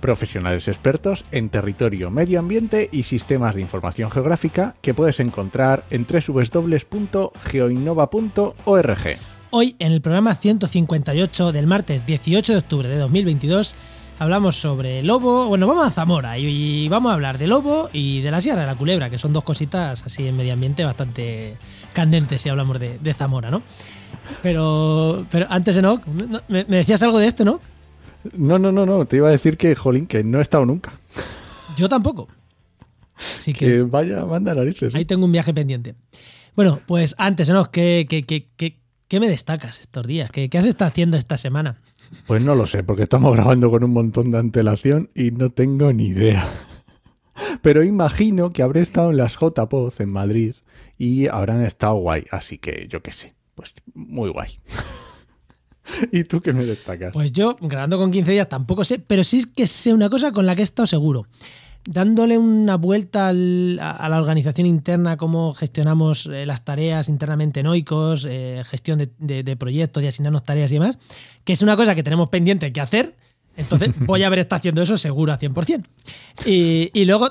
Profesionales expertos en territorio, medio ambiente y sistemas de información geográfica que puedes encontrar en www.geoinnova.org. Hoy, en el programa 158 del martes 18 de octubre de 2022, hablamos sobre lobo. Bueno, vamos a Zamora y, vamos a hablar de lobo y de la Sierra de la Culebra, que son dos cositas así en medio ambiente bastante candentes si hablamos de, de Zamora, ¿no? Pero, pero antes, Enoch, ¿no? ¿me, me decías algo de esto, no? No, no, no, no, te iba a decir que, jolín, que no he estado nunca. Yo tampoco. Así Que que vaya, manda narices. ¿eh? ahí tengo un viaje pendiente. Bueno, pues antes, Enoch, ¿qué, qué, qué, qué, qué me destacas estos días? ¿Qué, ¿Qué has estado haciendo esta semana? Pues no lo sé, porque estamos grabando con un montón de antelación y no tengo ni idea. Pero imagino que habré estado en las JPOZ en Madrid y habrán estado guay, así que yo qué sé, pues muy guay. ¿Y tú qué me destacas? Pues yo, grabando con 15 días, tampoco sé, pero sí que sé una cosa con la que he estado seguro. Dándole una vuelta al- a, la organización interna, cómo gestionamos eh, las tareas internamente en Oikos, eh, gestión de, de- de proyectos, de asignarnos tareas y demás, que es una cosa que tenemos pendiente que hacer. Entonces voy a haber estado haciendo eso seguro a 100%. Y, y luego,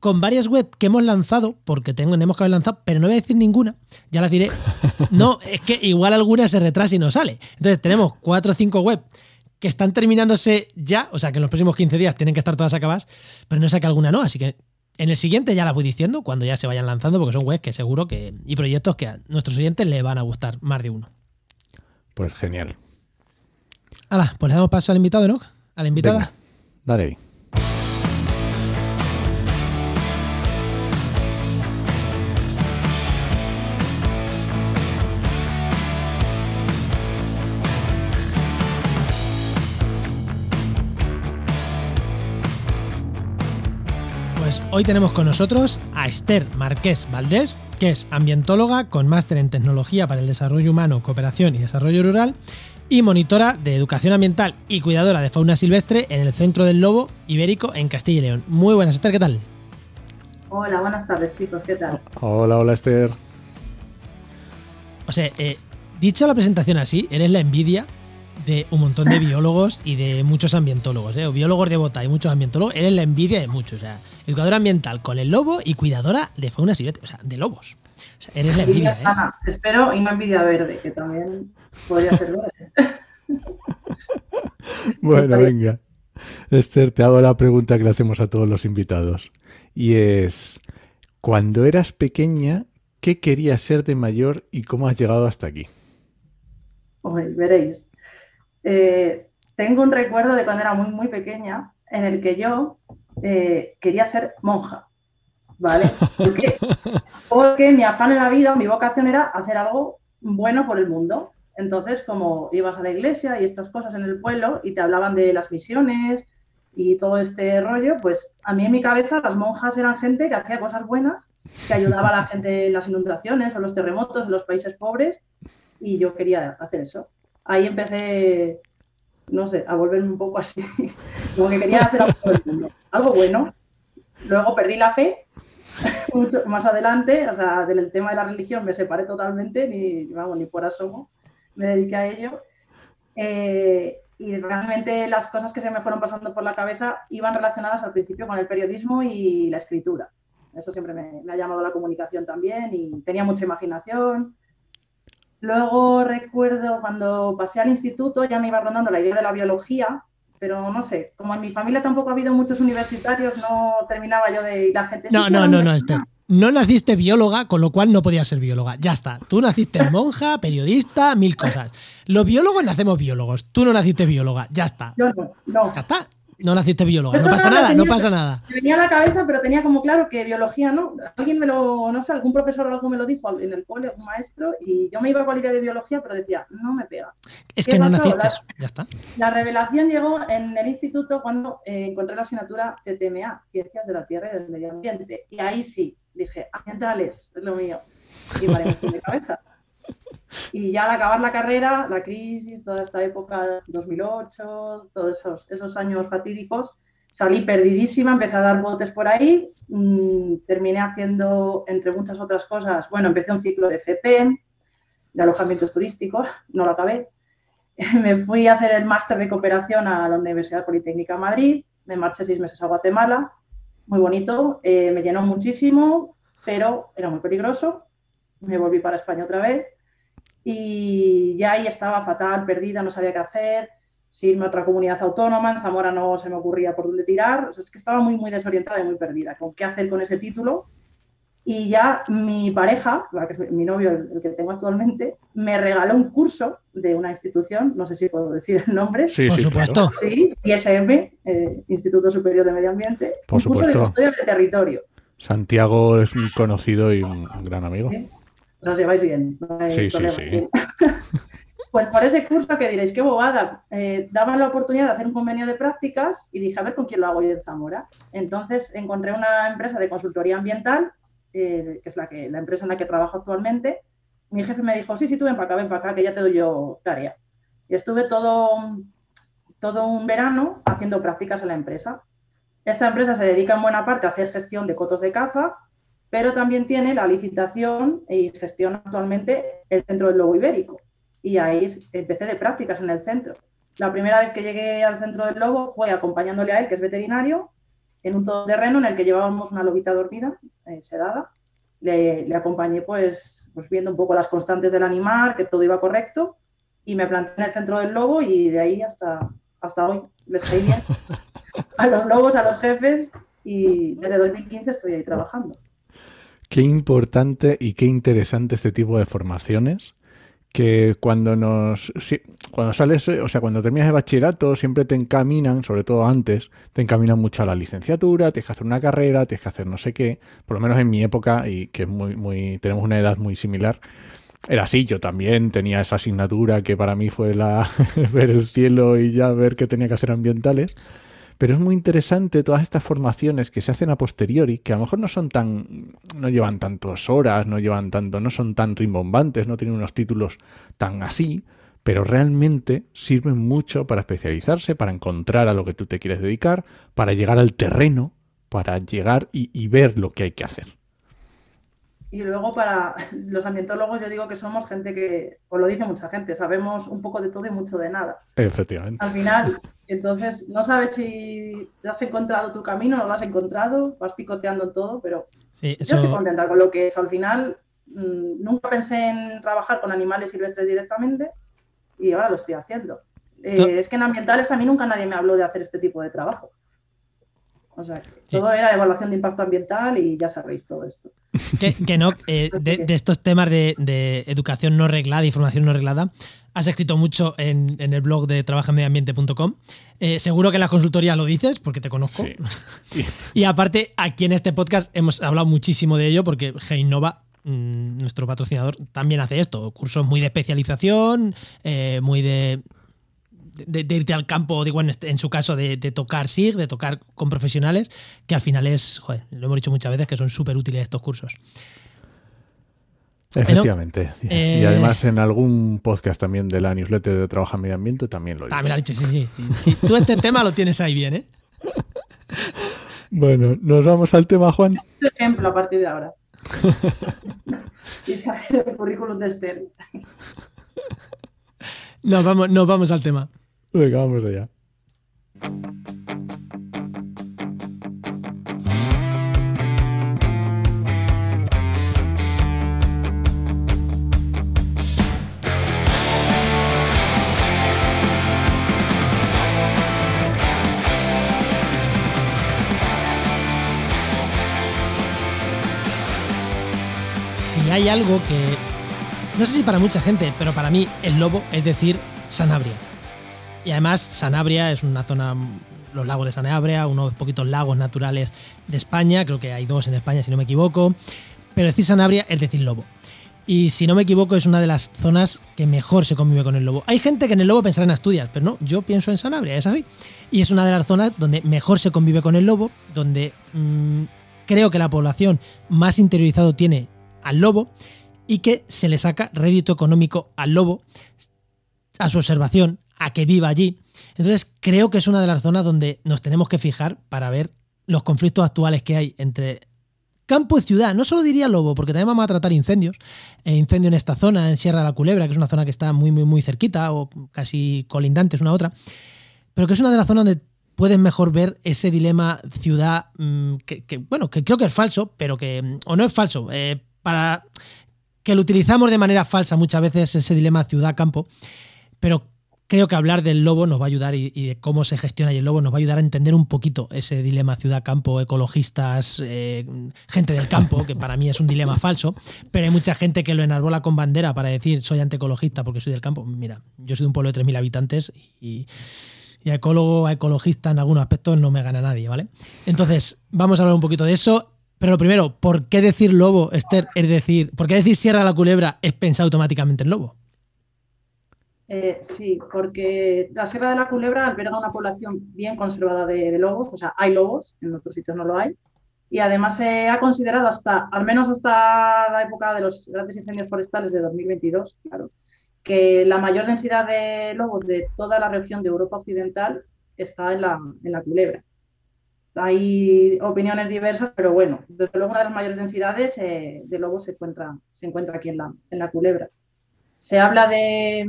con varias webs que hemos lanzado, porque tenemos que haber lanzado, pero no voy a decir ninguna, ya las diré. No, es que igual alguna se retrasa y no sale. Entonces tenemos cuatro o cinco webs que están terminándose ya, o sea que en los próximos 15 días tienen que estar todas acabadas, pero no sé que alguna no, así que en el siguiente ya las voy diciendo cuando ya se vayan lanzando, porque son webs que seguro que y proyectos que a nuestros oyentes les van a gustar más de uno. Pues genial. Hala, pues le damos paso al invitado, ¿no? A la invitada. Venga, dale hoy tenemos con nosotros a Esther Marqués Valdés, que es ambientóloga con máster en tecnología para el desarrollo humano, cooperación y desarrollo rural y monitora de educación ambiental y cuidadora de fauna silvestre en el Centro del Lobo Ibérico en Castilla y León. Muy buenas, Esther, ¿qué tal? Hola, buenas tardes chicos, ¿qué tal? Hola, hola Esther. O sea, eh, dicha la presentación así, eres la envidia de un montón de biólogos y de muchos ambientólogos, ¿eh? O biólogos de bota y muchos ambientólogos, eres la envidia de muchos. O sea, educadora ambiental con el lobo y cuidadora de fauna silvestre, o sea, de lobos. O sea, eres la Envidia ¿eh? espero, y una envidia verde, que también podría ser verde. Bueno, venga. Esther, te hago la pregunta que le hacemos a todos los invitados. Y es, cuando eras pequeña, ¿qué querías ser de mayor y cómo has llegado hasta aquí? Oye, veréis. Eh, tengo un recuerdo de cuando era muy, muy pequeña en el que yo eh, quería ser monja, ¿vale? ¿Por qué? Porque mi afán en la vida, mi vocación era hacer algo bueno por el mundo. Entonces, como ibas a la iglesia y estas cosas en el pueblo y te hablaban de las misiones y todo este rollo, pues a mí en mi cabeza las monjas eran gente que hacía cosas buenas, que ayudaba a la gente en las inundaciones o los terremotos en los países pobres y yo quería hacer eso. Ahí empecé, no sé, a volverme un poco así, como que quería hacer algo algo bueno. Luego perdí la fe mucho más adelante, o sea, del tema de la religión me separé totalmente, ni, vamos, ni por asomo, me dediqué a ello. Eh, y realmente las cosas que se me fueron pasando por la cabeza iban relacionadas al principio con el periodismo y la escritura. Eso siempre me, me ha llamado la comunicación también y tenía mucha imaginación. Luego recuerdo cuando pasé al instituto ya me iba rondando la idea de la biología, pero no sé, como en mi familia tampoco ha habido muchos universitarios, no terminaba yo de... y la gente... No, "Sí, no, no, no, universidad". Esther. No naciste bióloga, con lo cual no podías ser bióloga. Ya está. Tú naciste monja, periodista, mil cosas. Los biólogos nacemos biólogos. Tú no naciste bióloga. Ya está. Yo no, no. Ya está. No naciste bióloga. No pasa nada, no pasa nada. Me venía a la cabeza, pero tenía como claro que biología no. Alguien me lo, no sé, algún profesor o algo me lo dijo en el cole, un maestro, y yo me iba la idea de biología, pero decía, no me pega. Es ¿Qué que no naciste. La-. Ya está. La revelación llegó en el instituto cuando eh, encontré la asignatura CTMA, Ciencias de la Tierra y del Medio Ambiente. Y ahí sí, dije, ambientales, es lo mío. y maremoción de cabeza. Y ya al acabar la carrera, la crisis, toda esta época, 2008, todos esos, esos años fatídicos, salí perdidísima, empecé a dar botes por ahí, mmm, terminé haciendo, entre muchas otras cosas, bueno, empecé un ciclo de FP, de alojamientos turísticos, no lo acabé. Me fui a hacer el máster de cooperación a la Universidad Politécnica de Madrid, me marché seis meses a Guatemala, muy bonito, eh, me llenó muchísimo, pero era muy peligroso. Me volví para España otra vez y ya ahí estaba fatal, perdida, no sabía qué hacer, si irme a otra comunidad autónoma, en Zamora no se me ocurría por dónde tirar, o sea, es que estaba muy, muy desorientada y muy perdida, con qué hacer con ese título. Y ya mi pareja, la que es mi novio, el, que tengo actualmente, me regaló un curso de una institución, no sé si puedo decir el nombre. Sí, por supuesto. Sí, ISM, eh, Instituto Superior de Medio Ambiente. Por un supuesto. curso de custodia del territorio. Santiago es un conocido y un gran amigo. ¿Sí? O sea, os lleváis bien. No hay Sí, sí, problema. sí. Pues por ese curso que diréis, qué bobada, eh, daban la oportunidad de hacer un convenio de prácticas y dije, a ver con quién lo hago yo en Zamora. Entonces encontré una empresa de consultoría ambiental, eh, que es la, que, la empresa en la que trabajo actualmente. Mi jefe me dijo, sí, sí, tú ven para acá, ven para acá, que ya te doy yo tarea. Y estuve todo, todo un verano haciendo prácticas en la empresa. Esta empresa se dedica en buena parte a hacer gestión de cotos de caza, pero también tiene la licitación y gestión actualmente el Centro del Lobo Ibérico. Y ahí empecé de prácticas en el centro. La primera vez que llegué al Centro del Lobo fue acompañándole a él, que es veterinario, en un todoterreno en el que llevábamos una lobita dormida, eh, sedada. Le, le acompañé pues, pues viendo un poco las constantes del animal, que todo iba correcto, y me planté en el Centro del Lobo y de ahí hasta, hasta hoy les caí bien a los lobos, a los jefes, y desde 2015 estoy ahí trabajando. Qué importante y qué interesante este tipo de formaciones que cuando nos sí, cuando sales, o sea, cuando terminas de bachillerato siempre te encaminan, sobre todo antes, te encaminan mucho a la licenciatura, tienes que hacer una carrera, tienes que hacer no sé qué, por lo menos en mi época y que es muy muy tenemos una edad muy similar. Era así, yo también tenía esa asignatura que para mí fue la ver el cielo y ya ver qué tenía que hacer ambientales. Pero es muy interesante todas estas formaciones que se hacen a posteriori, que a lo mejor no son tan, no llevan tantas horas, no llevan tanto, no son tan rimbombantes, no tienen unos títulos tan así, pero realmente sirven mucho para especializarse, para encontrar a lo que tú te quieres dedicar, para llegar al terreno, para llegar y, y ver lo que hay que hacer. Y luego para los ambientólogos yo digo que somos gente que, os lo dice mucha gente, sabemos un poco de todo y mucho de nada. Efectivamente. Al final, entonces no sabes si te has encontrado tu camino, no lo has encontrado, vas picoteando todo, pero Sí, yo estoy contenta con lo que es. Al final, mm, nunca pensé en trabajar con animales silvestres directamente y ahora lo estoy haciendo. Eh, es que en ambientales a mí nunca nadie me habló de hacer este tipo de trabajo. O sea, Sí. todo era evaluación de impacto ambiental y ya sabéis todo esto. que, que no, eh, de, de estos temas de, de educación no reglada y formación no reglada, has escrito mucho en, en el blog de trabajaenmedioambiente.com. Eh, seguro que en las consultorías lo dices, porque te conozco. Sí. Sí. Y aparte, aquí en este podcast hemos hablado muchísimo de ello, porque Geinova, mm, nuestro patrocinador, también hace esto. Cursos muy de especialización, eh, muy de, de, de irte al campo, digo, en, este- en su caso, de, de tocar SIG, de tocar con profesionales, que al final es, joder, lo hemos dicho muchas veces, que son súper útiles estos cursos. Efectivamente. eh, y además en algún podcast también de la newsletter de Trabaja en Medio Ambiente también lo digo. Ah, me lo ha dicho, sí, sí, sí, sí. Tú este tema lo tienes ahí bien, ¿eh? Bueno, nos vamos al tema, Juan. Este ejemplo a partir de ahora. y saber el currículum de Esther. Nos vamos, nos vamos al tema. Venga, allá. Si hay algo que. No sé si para mucha gente, pero para mí el lobo es decir Sanabria. Y además, Sanabria es una zona. Los lagos de Sanabria, unos poquitos lagos naturales de España. Creo que hay dos en España, si no me equivoco. Pero decir Sanabria es decir lobo. Y si no me equivoco, es una de las zonas que mejor se convive con el lobo. Hay gente que en el lobo pensará en Asturias, pero no, yo pienso en Sanabria, es así. Y es una de las zonas donde mejor se convive con el lobo, donde mm, creo que la población más interiorizado tiene al lobo y que se le saca rédito económico al lobo, a su observación, a que viva allí. Entonces creo que es una de las zonas donde nos tenemos que fijar para ver los conflictos actuales que hay entre campo y ciudad. No solo diría lobo, porque también vamos a tratar incendios. Eh, incendio en esta zona, en Sierra de la Culebra, que es una zona que está muy, muy, muy cerquita o casi colindantes una a otra, pero que es una de las zonas donde puedes mejor ver ese dilema ciudad, mm, que, bueno, que creo que es falso, pero que, o no es falso, eh, para que lo utilizamos de manera falsa muchas veces ese dilema ciudad-campo, pero creo que hablar del lobo nos va a ayudar y, de cómo se gestiona y el lobo nos va a ayudar a entender un poquito ese dilema ciudad-campo, ecologistas, eh, gente del campo, que para mí es un dilema falso, pero hay mucha gente que lo enarbola con bandera para decir soy antiecologista porque soy del campo. Mira, yo soy de un pueblo de 3.000 habitantes y, y a ecólogo, a ecologista en algunos aspectos no me gana nadie, ¿vale? Entonces, vamos a hablar un poquito de eso. Pero lo primero, ¿por qué decir lobo, Esther? Es decir, ¿por qué decir Sierra la Culebra es pensar automáticamente en lobo? Eh, sí, porque la Sierra de la Culebra alberga una población bien conservada de, lobos, o sea, hay lobos, en otros sitios no lo hay, y además se ha considerado hasta, al menos hasta la época de los grandes incendios forestales de 2022, claro, que la mayor densidad de lobos de toda la región de Europa Occidental está en la, en la Culebra. Hay opiniones diversas, pero bueno, desde luego una de las mayores densidades eh, de lobos se encuentra, se encuentra aquí en la, en la Culebra. Se habla de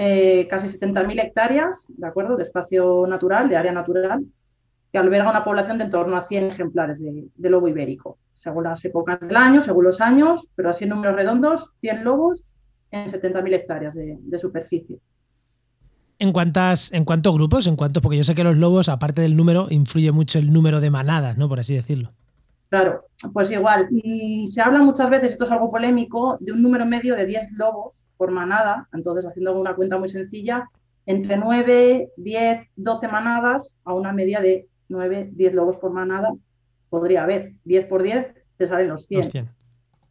eh, casi 70.000 hectáreas, ¿de acuerdo?, de espacio natural, de área natural, que alberga una población de en torno a 100 ejemplares de, lobo ibérico, según las épocas del año, según los años, pero así en números redondos, 100 lobos en 70.000 hectáreas de, superficie. ¿En, cuántas, ¿En cuántos grupos? ¿En cuántos? Porque yo sé que los lobos, aparte del número, influye mucho el número de manadas, ¿no? Por así decirlo. Claro, pues igual. Y se habla muchas veces, esto es algo polémico, de un número medio de 10 lobos por manada, entonces haciendo una cuenta muy sencilla, entre 9, 10, 12 manadas a una media de 9, 10 lobos por manada podría haber. 10 por 10 te salen los 100.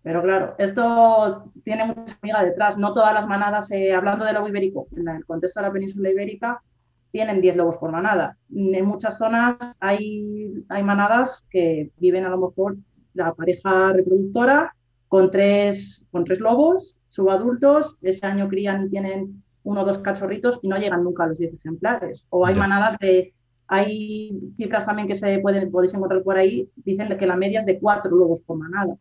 Pero claro, esto tiene mucha amiga detrás. No todas las manadas, eh, hablando de lobo ibérico, en el contexto de la península ibérica, tienen 10 lobos por manada. En muchas zonas hay, hay manadas que viven a lo mejor la pareja reproductora con tres, con tres lobos subadultos, ese año crían y tienen uno o dos cachorritos y no llegan nunca a los 10 ejemplares. O hay manadas de, hay cifras también que se pueden, podéis encontrar por ahí, dicen que la media es de cuatro lobos por manada.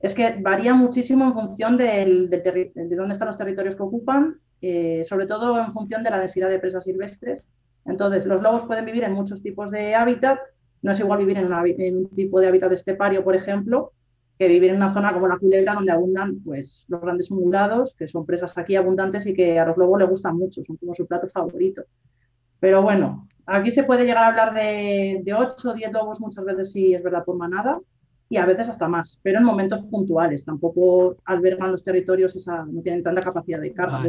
Es que varía muchísimo en función del, de dónde están los territorios que ocupan, eh, sobre todo en función de la densidad de presas silvestres. Entonces, los lobos pueden vivir en muchos tipos de hábitat. No es igual vivir en, en un tipo de hábitat estepario, por ejemplo, que vivir en una zona como la culebra donde abundan pues, los grandes ungulados, que son presas aquí abundantes y que a los lobos les gustan mucho, son como su plato favorito. Pero bueno, aquí se puede llegar a hablar de, de 8 o 10 lobos muchas veces si es verdad por manada y a veces hasta más, pero en momentos puntuales, tampoco albergan los territorios, esa, no tienen tanta capacidad de carga.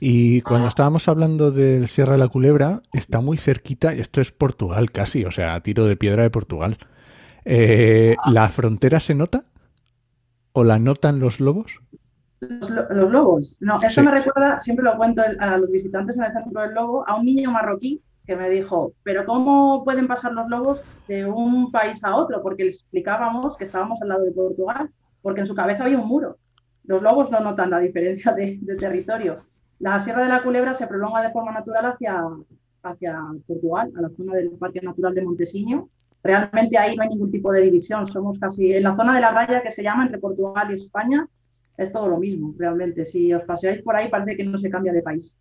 Y cuando estábamos hablando del Sierra de la Culebra, está muy cerquita, y esto es Portugal casi, o sea, tiro de piedra de Portugal. Eh, ¿La frontera se nota? ¿O la notan los lobos? Los, lobos. No, eso me recuerda, siempre lo cuento a los visitantes en el centro del lobo, a un niño marroquí que me dijo, pero ¿cómo pueden pasar los lobos de un país a otro? Porque les explicábamos que estábamos al lado de Portugal, porque en su cabeza había un muro. Los lobos no notan la diferencia de, territorio. La Sierra de la Culebra se prolonga de forma natural hacia, hacia Portugal, a la zona del Parque Natural de Montesiño, Realmente ahí no hay ningún tipo de división, somos casi en la zona de la raya que se llama entre Portugal y España, es todo lo mismo, realmente. Si os paseáis por ahí parece que no se cambia de país,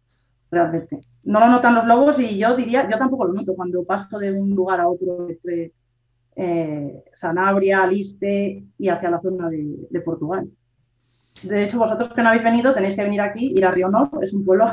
realmente. No lo notan los lobos y yo diría, yo tampoco lo noto cuando paso de un lugar a otro entre eh, Sanabria, Aliste y hacia la zona de, de Portugal. De hecho, vosotros que no habéis venido tenéis que venir aquí, ir a Río Norte, es un pueblo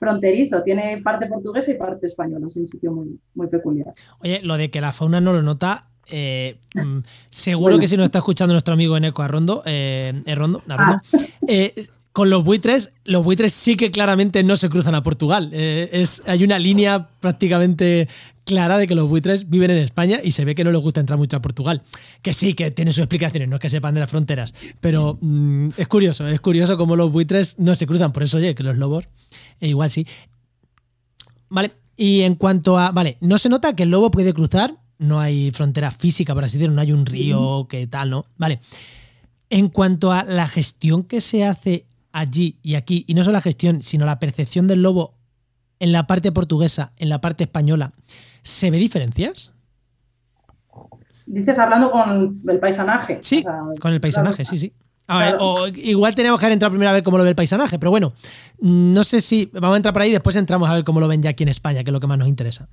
fronterizo, tiene parte portuguesa y parte española, es un sitio muy, muy peculiar. Oye, lo de que la fauna no lo nota, eh, mm, seguro que si nos está escuchando nuestro amigo Eneco Arrondo, eh, Arrondo, ah. eh, con los buitres, los buitres sí que claramente no se cruzan a Portugal. es, hay una línea prácticamente clara de que los buitres viven en España y se ve que no les gusta entrar mucho a Portugal. Que sí, que tiene sus explicaciones, no es que sepan de las fronteras, pero mm, es curioso, es curioso cómo los buitres no se cruzan. Por eso, oye, que los lobos e igual sí. Vale, y en cuanto a. Vale, no se nota que el lobo puede cruzar, no hay frontera física, por así decirlo, no hay un río que tal, ¿no? Vale. En cuanto a la gestión que se hace allí y aquí, y no solo la gestión, sino la percepción del lobo en la parte portuguesa, en la parte española, ¿se ve diferencias? Dices hablando con el paisanaje. Sí, con el paisanaje, sí, sí. o igual tenemos que entrar primero a ver cómo lo ve el paisanaje, pero bueno, no sé si vamos a entrar por ahí y después entramos a ver cómo lo ven ya aquí en España, que es lo que más nos interesa.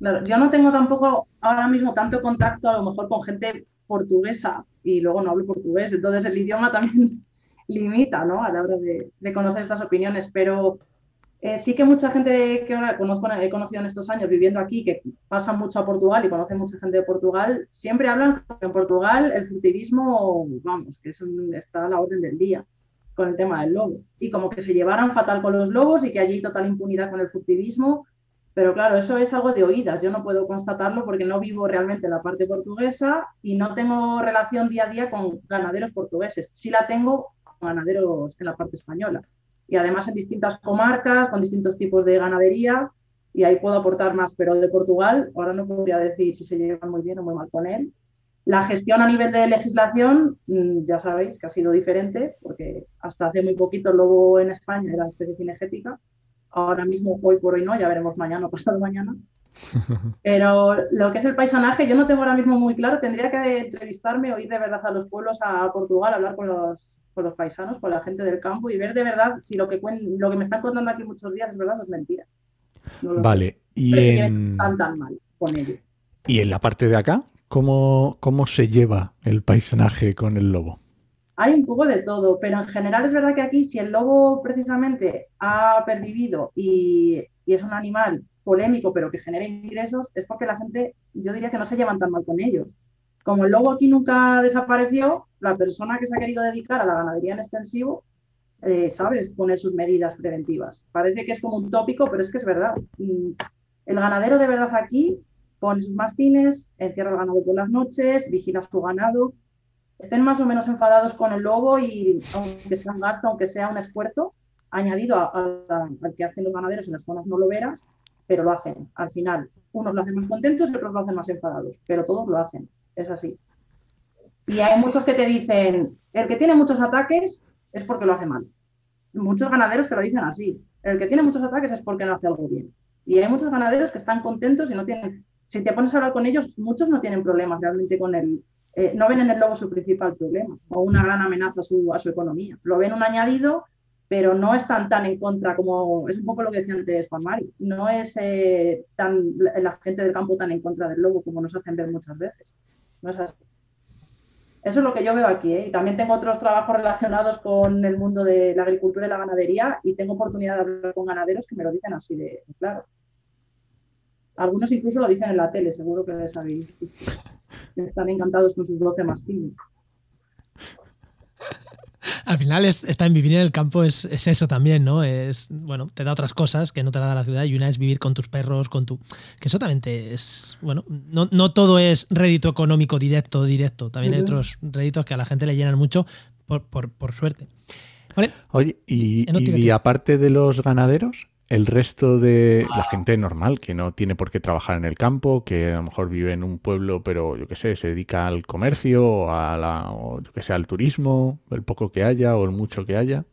yo no tengo tampoco ahora mismo tanto contacto a lo mejor con gente portuguesa y luego no hablo portugués, entonces el idioma también limita ¿no? a la hora de, de conocer estas opiniones, pero eh, sí que mucha gente que ahora conozco, he conocido en estos años viviendo aquí, que pasa mucho a Portugal y conoce mucha gente de Portugal, siempre hablan que en Portugal el furtivismo, vamos, que está a la orden del día con el tema del lobo. Y como que se llevaran fatal con los lobos y que allí hay total impunidad con el furtivismo. Pero claro, eso es algo de oídas. Yo no puedo constatarlo porque no vivo realmente en la parte portuguesa y no tengo relación día a día con ganaderos portugueses. Sí la tengo ganaderos en la parte española y además en distintas comarcas, con distintos tipos de ganadería, y ahí puedo aportar más, pero de Portugal, ahora no podría decir si se llevan muy bien o muy mal con él. La gestión a nivel de legislación, mm, ya sabéis que ha sido diferente, porque hasta hace muy poquito el lobo en España era especie cinegética, ahora mismo, hoy por hoy no, ya veremos mañana o pasado mañana. Pero lo que es el paisanaje, yo no tengo ahora mismo muy claro, tendría que entrevistarme o ir de verdad a los pueblos a Portugal, hablar con los con los paisanos, con la gente del campo y ver de verdad si lo que, lo que me están contando aquí muchos días es verdad o es mentira. vale, y en... tan, tan mal con ello. ¿Y en la parte de acá? ¿Cómo, ¿Cómo se lleva el paisaje con el lobo? Hay un poco de todo, pero en general es verdad que aquí si el lobo precisamente ha pervivido y, y es un animal polémico pero que genera ingresos, es porque la gente, yo diría que no se llevan tan mal con ellos. Como el lobo aquí nunca desapareció, la persona que se ha querido dedicar a la ganadería en extensivo eh, sabe poner sus medidas preventivas. Parece que es como un tópico, pero es que es verdad. El ganadero de verdad aquí pone sus mastines, encierra el ganado por las noches, vigila su ganado. Estén más o menos enfadados con el lobo y aunque sea un gasto, aunque sea un esfuerzo, añadido al que hacen los ganaderos en las zonas no loberas, pero lo hacen. Al final, unos lo hacen más contentos y otros lo hacen más enfadados, pero todos lo hacen es así. Y hay muchos que te dicen, el que tiene muchos ataques es porque lo hace mal. Muchos ganaderos te lo dicen así, el que tiene muchos ataques es porque no hace algo bien. Y hay muchos ganaderos que están contentos y no tienen, si te pones a hablar con ellos, muchos no tienen problemas realmente con el, eh, no ven en el lobo su principal problema o una gran amenaza a su, a su economía. Lo ven un añadido, pero no están tan en contra como es un poco lo que decía antes Juan Mari. No es eh, tan, la gente del campo tan en contra del lobo como nos hacen ver muchas veces. Eso es lo que yo veo aquí. ¿eh? Y también tengo otros trabajos relacionados con el mundo de la agricultura y la ganadería y tengo oportunidad de hablar con ganaderos que me lo dicen así de, claro. Algunos incluso lo dicen en la tele, seguro que les habéis visto. Están encantados con sus 12 mastines al final es, está en vivir en el campo es, eso también, ¿no? Es, bueno, te da otras cosas que no te da la ciudad y una es vivir con tus perros, con tu... Que eso también te es, bueno, no, todo es rédito económico directo, directo. También hay otros réditos que a la gente le llenan mucho por, suerte. Oye, y aparte de los ganaderos, el resto de la gente normal, que no tiene por qué trabajar en el campo, que a lo mejor vive en un pueblo, pero yo qué sé, se dedica al comercio, a o yo que al turismo, el poco que haya o el mucho que haya.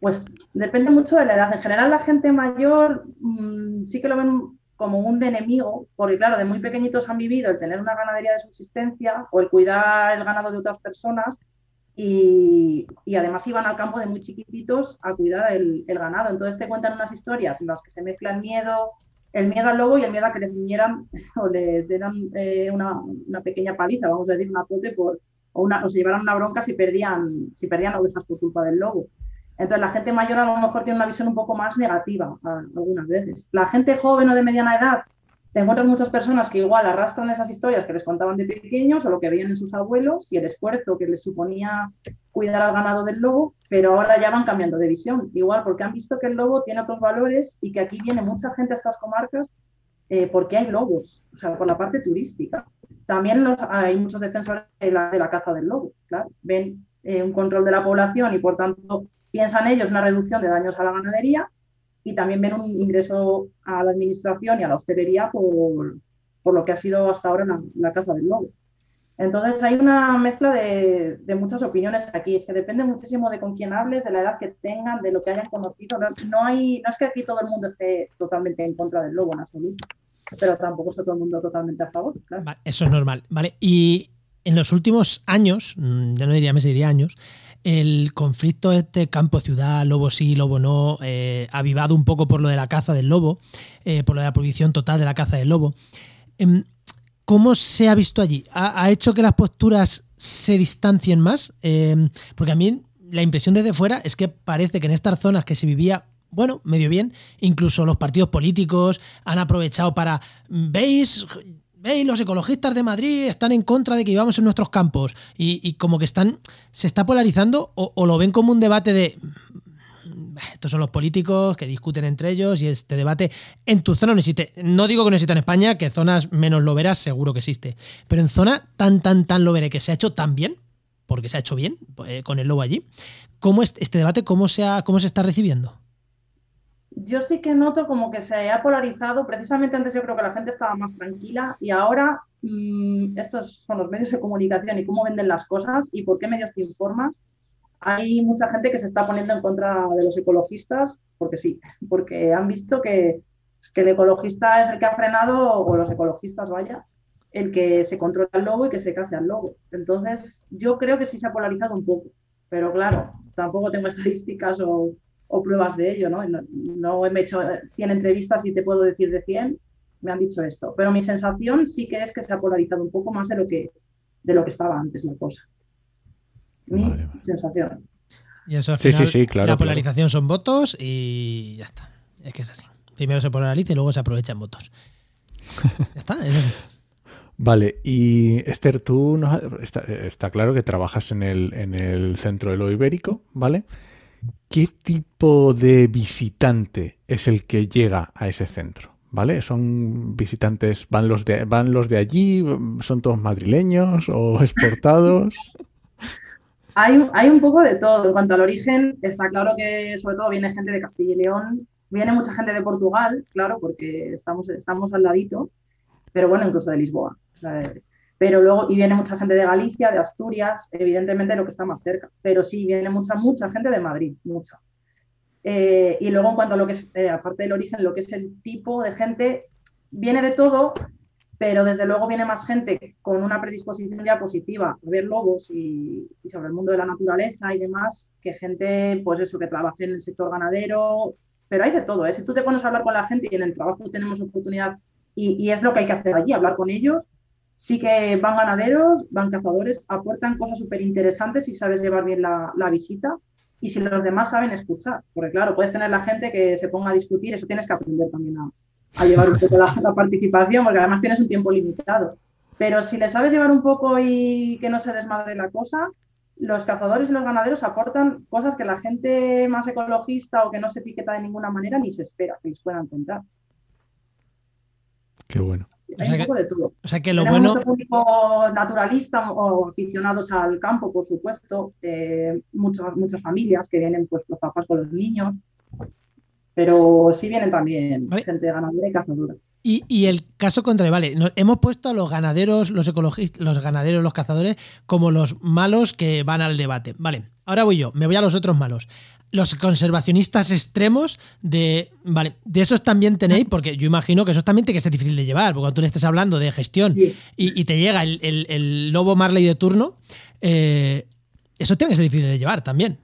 Pues depende mucho de la edad. En general, la gente mayor mm, sí que lo ven como un enemigo, porque claro, de muy pequeñitos han vivido el tener una ganadería de subsistencia o el cuidar el ganado de otras personas y, además iban al campo de muy chiquititos a cuidar el, ganado. Entonces te cuentan unas historias en las que se mezclan miedo, el miedo al lobo y el miedo a que les vinieran o les dieran eh, una, pequeña paliza, vamos a decir, una pote por, o, una, o se llevaran una bronca si perdían, si perdían ovejas por culpa del lobo. Entonces la gente mayor a lo mejor tiene una visión un poco más negativa algunas veces. La gente joven o de mediana edad te encuentras muchas personas que igual arrastran esas historias que les contaban de pequeños o lo que veían en sus abuelos y el esfuerzo que les suponía cuidar al ganado del lobo, pero ahora ya van cambiando de visión, igual porque han visto que el lobo tiene otros valores y que aquí viene mucha gente a estas comarcas eh, porque hay lobos, o sea, por la parte turística. También hay muchos defensores de la, caza del lobo, claro, ven eh, un control de la población y por tanto piensan ellos una reducción de daños a la ganadería y también ven un ingreso a la administración y a la hostelería por, por lo que ha sido hasta ahora la, caza del lobo. Entonces hay una mezcla de, muchas opiniones aquí, es que depende muchísimo de con quién hables, de la edad que tengan, de lo que hayan conocido. No, hay, no es que aquí todo el mundo esté totalmente en contra del lobo en absoluto, pero tampoco está todo el mundo totalmente a favor. eso es normal, ¿vale? Y en los últimos años, mm, ya no diría meses, diría años, el conflicto este campo-ciudad, lobo sí, lobo no, eh, avivado un poco por lo de la caza del lobo, eh, por lo de la prohibición total de la caza del lobo. Em, ¿Cómo se ha visto allí? ¿Ha, hecho que las posturas se distancien más? Em, porque a mí la impresión desde fuera es que parece que en estas zonas que se vivía bueno, medio bien. Incluso los partidos políticos han aprovechado para. ¿Veis? ¿Veis? Los ecologistas de Madrid están en contra de que vivamos en nuestros campos. Y, como que están. se está polarizando o, lo ven como un debate de estos son los políticos que discuten entre ellos y este debate en tu zona no existe. No digo que no exista en España, que zonas menos loberas seguro que existe, pero en zona tan, tan, tan lobere que se ha hecho tan bien, porque se ha hecho bien eh, con el lobo allí, ¿cómo es, este debate cómo se, cómo se está recibiendo? Yo sí que noto como que se ha polarizado. Precisamente antes yo creo que la gente estaba más tranquila y ahora mm, estos son los medios de comunicación y cómo venden las cosas y por qué medios te informas hay mucha gente que se está poniendo en contra de los ecologistas, porque sí, porque han visto que, el ecologista es el que ha frenado, o los ecologistas, vaya, el que se controla el lobo y que se cace al lobo. Entonces, yo creo que sí se ha polarizado un poco, pero claro, tampoco tengo estadísticas o, pruebas de ello, ¿no? ¿no? he hecho 100 entrevistas y te puedo decir de 100, me han dicho esto, pero mi sensación sí que es que se ha polarizado un poco más de lo que, de lo que estaba antes la cosa mi sensación. Y eso al final, sí, sí, la polarización son votos y ya está. Es que es así. Primero se polariza y luego se aprovechan votos. ya está, es así. Vale, y Esther, tú está, claro que trabajas en el, en el centro de lo ibérico, ¿vale? ¿Qué tipo de visitante es el que llega a ese centro? ¿Vale? ¿Son visitantes, van los de, van los de allí, son todos madrileños o exportados? Hay, un poco de todo. En cuanto al origen, está claro que sobre todo viene gente de Castilla y León, viene mucha gente de Portugal, claro, porque estamos, estamos al ladito, pero bueno, incluso de Lisboa. Pero luego, y viene mucha gente de Galicia, de Asturias, evidentemente lo que está más cerca. Pero sí, viene mucha, mucha gente de Madrid, mucha. Eh, y luego en cuanto a lo que es, eh, aparte del origen, lo que es el tipo de gente, viene de todo, pero desde luego viene más gente con una predisposición ya positiva a ver lobos y, sobre el mundo de la naturaleza y demás, que gente, pues eso, que trabaje en el sector ganadero, pero hay de todo, ¿eh? Si tú te pones a hablar con la gente y en el trabajo tenemos oportunidad y, es lo que hay que hacer allí, hablar con ellos, sí que van ganaderos, van cazadores, aportan cosas súper interesantes si sabes llevar bien la, visita y si los demás saben escuchar, porque claro, puedes tener la gente que se ponga a discutir, eso tienes que aprender también a, a llevar un poco la, participación, porque además tienes un tiempo limitado. Pero si le sabes llevar un poco y que no se desmadre la cosa, los cazadores y los ganaderos aportan cosas que la gente más ecologista o que no se etiqueta de ninguna manera ni se espera que les puedan contar. Qué bueno. Hay un poco de todo. O sea que lo bueno. Mucho público naturalista o aficionados al campo, por supuesto. Eh, muchas, muchas familias que vienen, pues, los papás con los niños. Pero sí vienen también gente ganadera y cazadora. Y, el caso contrario, vale, hemos puesto a los ganaderos, los ecologistas, los ganaderos, los cazadores, como los malos que van al debate. Vale, ahora voy yo, me voy a los otros malos. Los conservacionistas extremos de. Vale, de esos también tenéis, porque yo imagino que esos también tiene que ser difícil de llevar, porque cuando tú le estés hablando de gestión y, te llega el, lobo Marley de turno, eh, eso tiene que ser difícil de llevar también.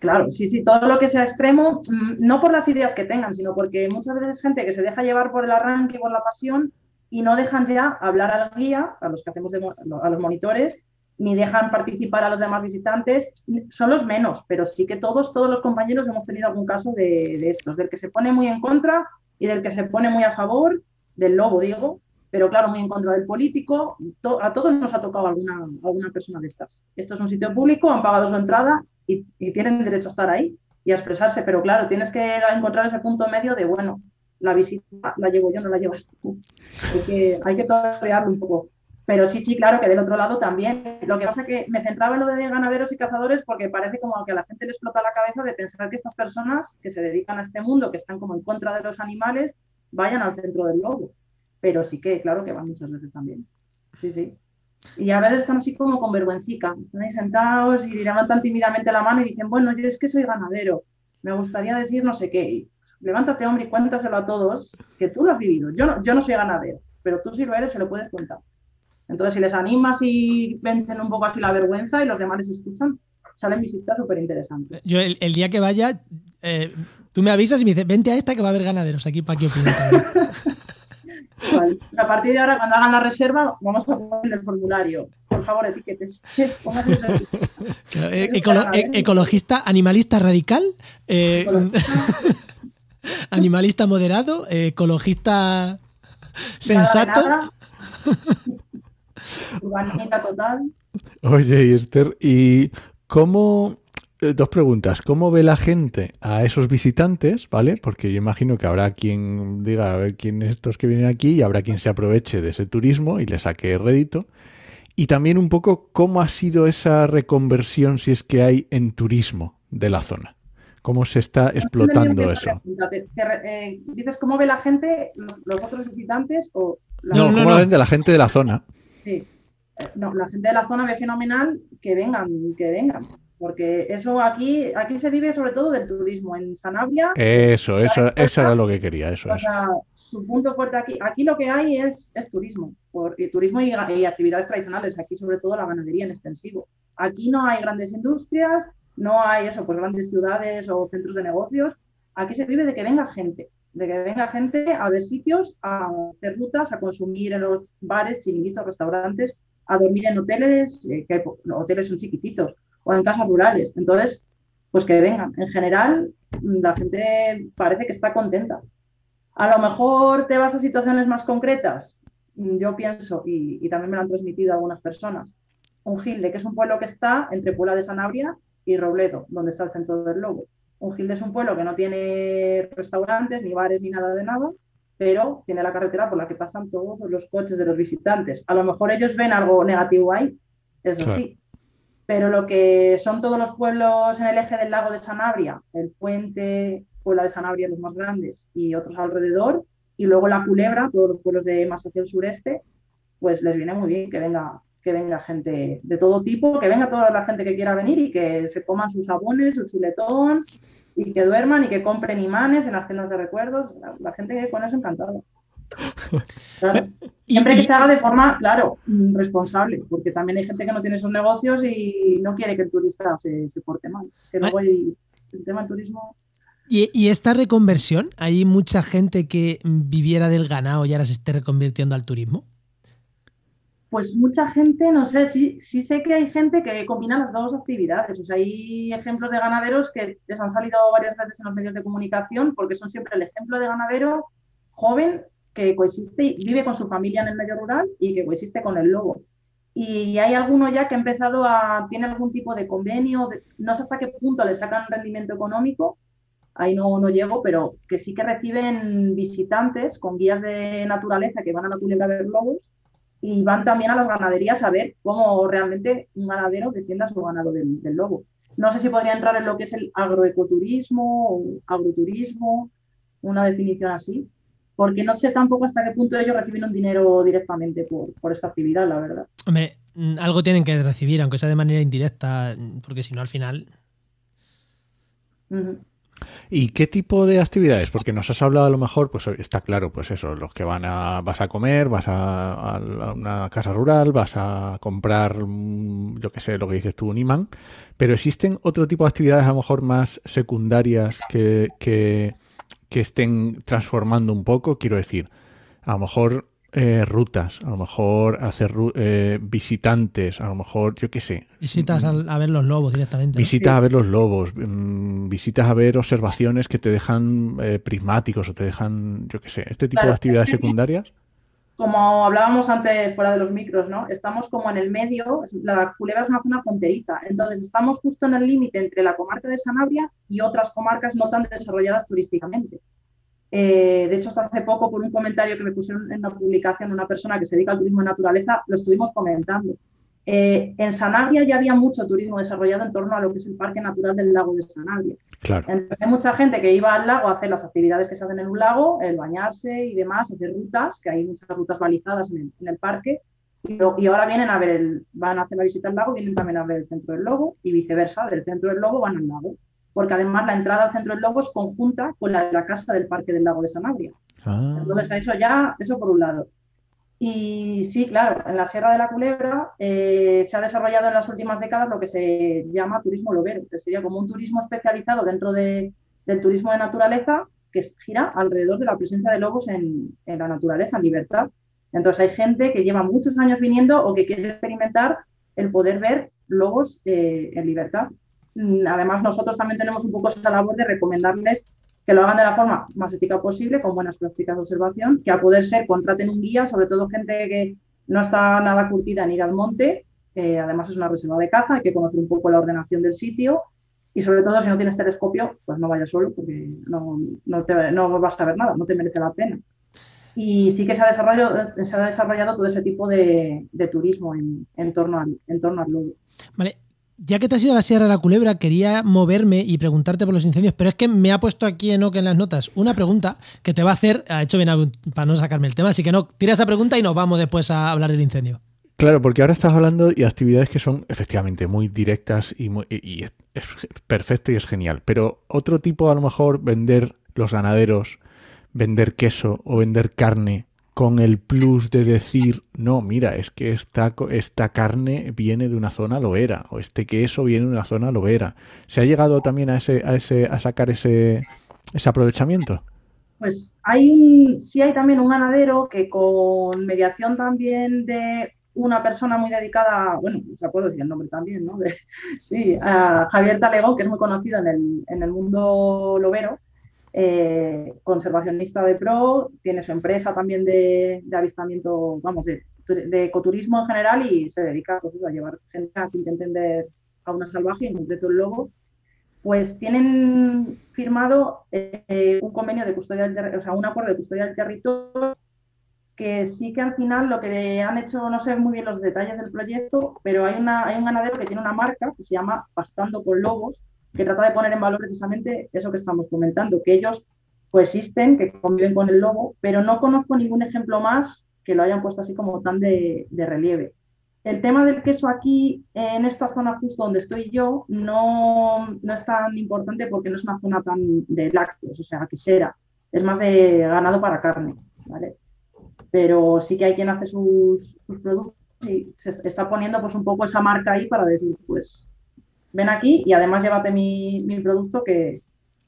Claro, sí, sí, todo lo que sea extremo, mm, no por las ideas que tengan, sino porque muchas veces gente que se deja llevar por el arranque, por la pasión, y no dejan ya hablar al guía, a los que hacemos a los monitores, ni dejan participar a los demás visitantes, son los menos, pero sí que todos, todos los compañeros hemos tenido algún caso de, de estos, del que se pone muy en contra y del que se pone muy a favor, del lobo, digo, pero claro, muy en contra del político. a todos nos ha tocado alguna, alguna persona de estas. Esto es un sitio público, han pagado su entrada y, tienen derecho a estar ahí y a expresarse, pero claro, tienes que encontrar ese punto medio de, bueno, la visita la llevo yo, no la llevas tú. Hay que, hay que un poco. Pero sí, sí, claro que del otro lado también. Lo que pasa es que me centraba en lo de ganaderos y cazadores porque parece como que a la gente le explota la cabeza de pensar que estas personas que se dedican a este mundo, que están como en contra de los animales, vayan al centro del lobo pero sí que, claro, que van muchas veces también. Sí, sí. Y a veces están así como con vergüencica, están ahí sentados y levantan tímidamente la mano y dicen, bueno, yo es que soy ganadero, me gustaría decir no sé qué. Y, levántate, hombre, y cuéntaselo a todos, que tú lo has vivido. Yo no, yo no soy ganadero, pero tú si lo eres, se lo puedes contar. Entonces, si les animas y vencen un poco así la vergüenza y los demás les escuchan, salen visitas súper interesantes. Yo el, día que vaya, eh, tú me avisas y me dices, vente a esta que va a haber ganaderos aquí para que opinen A partir de ahora, cuando hagan la reserva, vamos a poner el formulario. Por favor, etiquetes. Eh, eh, ecologista, animalista radical, eh, animalista moderado, ecologista sensato. Urbanita total. Oye, Esther, ¿y cómo eh, dos preguntas. ¿Cómo ve la gente a esos visitantes? ¿Vale? Porque yo imagino que habrá quien diga a ver quién es estos que vienen aquí y habrá quien se aproveche de ese turismo y le saque rédito. Y también un poco cómo ha sido esa reconversión, si es que hay en turismo de la zona. ¿Cómo se está explotando eso? Eh, ¿Dices cómo ve la gente, los, otros visitantes? O no, ¿cómo ven de la gente de la zona? Sí. Eh, no, la gente de la zona ve fenomenal que vengan, que vengan porque eso aquí, aquí se vive sobre todo del turismo. En Sanabria. Eso, eso, eso era lo que quería, eso es. su punto fuerte aquí, aquí lo que hay es, es turismo, porque turismo y, actividades tradicionales, aquí sobre todo la ganadería en extensivo. Aquí no hay grandes industrias, no hay eso, pues grandes ciudades o centros de negocios. Aquí se vive de que venga gente, de que venga gente a ver sitios, a hacer rutas, a consumir en los bares, chiringuitos, restaurantes, a dormir en hoteles, eh, que hoteles son chiquititos o en casas rurales. Entonces, pues que vengan. En general, la gente parece que está contenta. A lo mejor te vas a situaciones más concretas. Yo pienso, y, también me lo han transmitido algunas personas, un Gilde, que es un pueblo que está entre Puebla de Sanabria y Robledo, donde está el centro del Lobo. Un Gilde es un pueblo que no tiene restaurantes, ni bares, ni nada de nada, pero tiene la carretera por la que pasan todos los coches de los visitantes. A lo mejor ellos ven algo negativo ahí, eso sí, pero lo que son todos los pueblos en el eje del lago de Sanabria, el puente, Puebla de Sanabria, los más grandes, y otros alrededor, y luego la Culebra, todos los pueblos de más hacia el sureste, pues les viene muy bien que venga, que venga gente de todo tipo, que venga toda la gente que quiera venir y que se coman sus abones, su chuletón, y que duerman y que compren imanes en las cenas de recuerdos. La, gente con eso encantada. Siempre que se haga de forma, claro, responsable, porque también hay gente que no tiene esos negocios y no quiere que el turista se, porte mal. Es que luego el tema del turismo. ¿Y, esta reconversión? ¿Hay mucha gente que viviera del ganado y ahora se esté reconvirtiendo al turismo? Pues mucha gente, no sé, sí, sí sé que hay gente que combina las dos actividades. O sea, hay ejemplos de ganaderos que les han salido varias veces en los medios de comunicación porque son siempre el ejemplo de ganadero joven que coexiste, vive con su familia en el medio rural y que coexiste con el lobo. Y hay alguno ya que ha empezado a, tiene algún tipo de convenio, no sé hasta qué punto le sacan rendimiento económico, ahí no, no llego, pero que sí que reciben visitantes con guías de naturaleza que van a la culebra a ver lobos y van también a las ganaderías a ver cómo realmente un ganadero defienda su ganado del, lobo. No sé si podría entrar en lo que es el agroecoturismo agroturismo, una definición así, porque no sé tampoco hasta qué punto ellos reciben un dinero directamente por, esta actividad, la verdad. Hombre, mm, algo tienen que recibir, aunque sea de manera indirecta, porque si no al final... ¿Y qué tipo de actividades? Porque nos has hablado a lo mejor, pues está claro, pues eso, los que van a, vas a comer, vas a, una casa rural, vas a comprar, mm, yo qué sé, lo que dices tú, un imán, pero existen otro tipo de actividades a lo mejor más secundarias que, que que estén transformando un poco, quiero decir, a lo mejor eh, rutas, a lo mejor hacer eh, visitantes, a lo mejor, yo qué sé. Visitas a, ver los lobos directamente. Visitas a ver los lobos, mm, visitas a ver observaciones que te dejan eh, prismáticos o te dejan, yo qué sé, este tipo de actividades secundarias como hablábamos antes fuera de los micros, ¿no? Estamos como en el medio, la Culebra es una zona fronteriza, entonces estamos justo en el límite entre la comarca de Sanabria y otras comarcas no tan desarrolladas turísticamente. Eh, de hecho, hasta hace poco, por un comentario que me pusieron en la publicación una persona que se dedica al turismo de naturaleza, lo estuvimos comentando. Eh, en Sanabria ya había mucho turismo desarrollado en torno a lo que es el Parque Natural del Lago de Sanabria. Claro. hay mucha gente que iba al lago a hacer las actividades que se hacen en un lago, el bañarse y demás, hacer rutas, que hay muchas rutas balizadas en el, parque, Y, ahora vienen a ver, el, van a hacer la visita al lago, vienen también a ver el centro del lobo y viceversa, del centro del lobo van al lago. Porque además la entrada al centro del lobo es conjunta con la de la casa del Parque del Lago de Sanabria. Ah. Entonces, eso ya, eso por un lado. Y sí, claro, en la Sierra de la Culebra eh, se ha desarrollado en las últimas décadas lo que se llama turismo lobero, que sería como un turismo especializado dentro de, del turismo de naturaleza que gira alrededor de la presencia de lobos en, en, la naturaleza, en libertad. Entonces hay gente que lleva muchos años viniendo o que quiere experimentar el poder ver lobos eh, en libertad. Mm, además, nosotros también tenemos un poco esa labor de recomendarles que lo hagan de la forma más ética posible, con buenas prácticas de observación, que a poder ser contraten un guía, sobre todo gente que no está nada curtida en ir al monte, además es una reserva de caza, hay que conocer un poco la ordenación del sitio y sobre todo si no tienes telescopio, pues no vayas solo porque no, no, vas a ver nada, no te merece la pena. Y sí que se ha desarrollado, se ha desarrollado todo ese tipo de, turismo en, en, torno al, en torno al lobo. Vale, ya que te has ido a la Sierra de la Culebra, quería moverme y preguntarte por los incendios, pero es que me ha puesto aquí en en las notas una pregunta que te va a hacer, ha hecho bien para no sacarme el tema, así que no, tira esa pregunta y nos vamos después a hablar del incendio. Claro, porque ahora estás hablando de actividades que son efectivamente muy directas y, y es, es perfecto y es genial, pero otro tipo a lo mejor vender los ganaderos, vender queso o vender carne con el plus de decir, no, mira, es que esta, esta carne viene de una zona lobera, o este queso viene de una zona lobera. ¿Se ha llegado también a, ese, a, ese, a sacar ese, ese aprovechamiento? Pues hay, sí hay también un ganadero que con mediación también de una persona muy dedicada, bueno, se puedo decir el nombre también, ¿no? sí, Javier Talegón, que es muy conocido en el, en el mundo lobero, eh, conservacionista de pro, tiene su empresa también de, avistamiento, vamos, de, ecoturismo en general y se dedica pues, a llevar gente a que intenten ver a una salvaje, en concreto el lobo. Pues tienen firmado eh, un convenio de custodia del o sea, un acuerdo de custodia del territorio que sí que al final lo que han hecho, no sé muy bien los detalles del proyecto, pero hay, una, hay un ganadero que tiene una marca que se llama Pastando con Lobos, que trata de poner en valor precisamente eso que estamos comentando, que ellos coexisten, que conviven con el lobo, pero no conozco ningún ejemplo más que lo hayan puesto así como tan de, relieve. El tema del queso aquí, en esta zona justo donde estoy yo, no, no, es tan importante porque no es una zona tan de lácteos, o sea, quesera. Es más de ganado para carne, ¿vale? Pero sí que hay quien hace sus, sus productos y se está poniendo pues un poco esa marca ahí para decir, pues ven aquí y además llévate mi, producto que,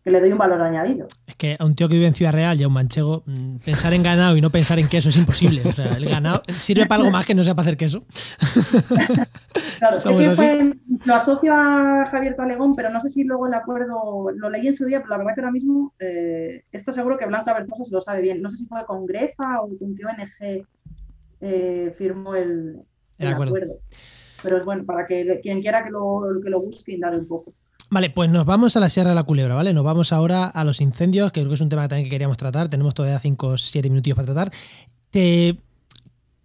le doy un valor añadido. Es que a un tío que vive en Ciudad Real y a un manchego, mm, pensar en ganado y no pensar en queso es imposible. O sea, el ganado sirve para algo más que no sea para hacer queso. claro, es que lo asocio a Javier Talegón, pero no sé si luego el acuerdo lo leí en su día, pero la verdad que ahora mismo eh, esto seguro que Blanca Bertosa se lo sabe bien. No sé si fue con Grefa o con qué ONG eh, firmó el, acuerdo pero es bueno, para que quien quiera que lo, que lo busque, indague un poco. Vale, pues nos vamos a la Sierra de la Culebra, ¿vale? Nos vamos ahora a los incendios, que creo que es un tema también que queríamos tratar. Tenemos todavía 5 o 7 minutos para tratar. Te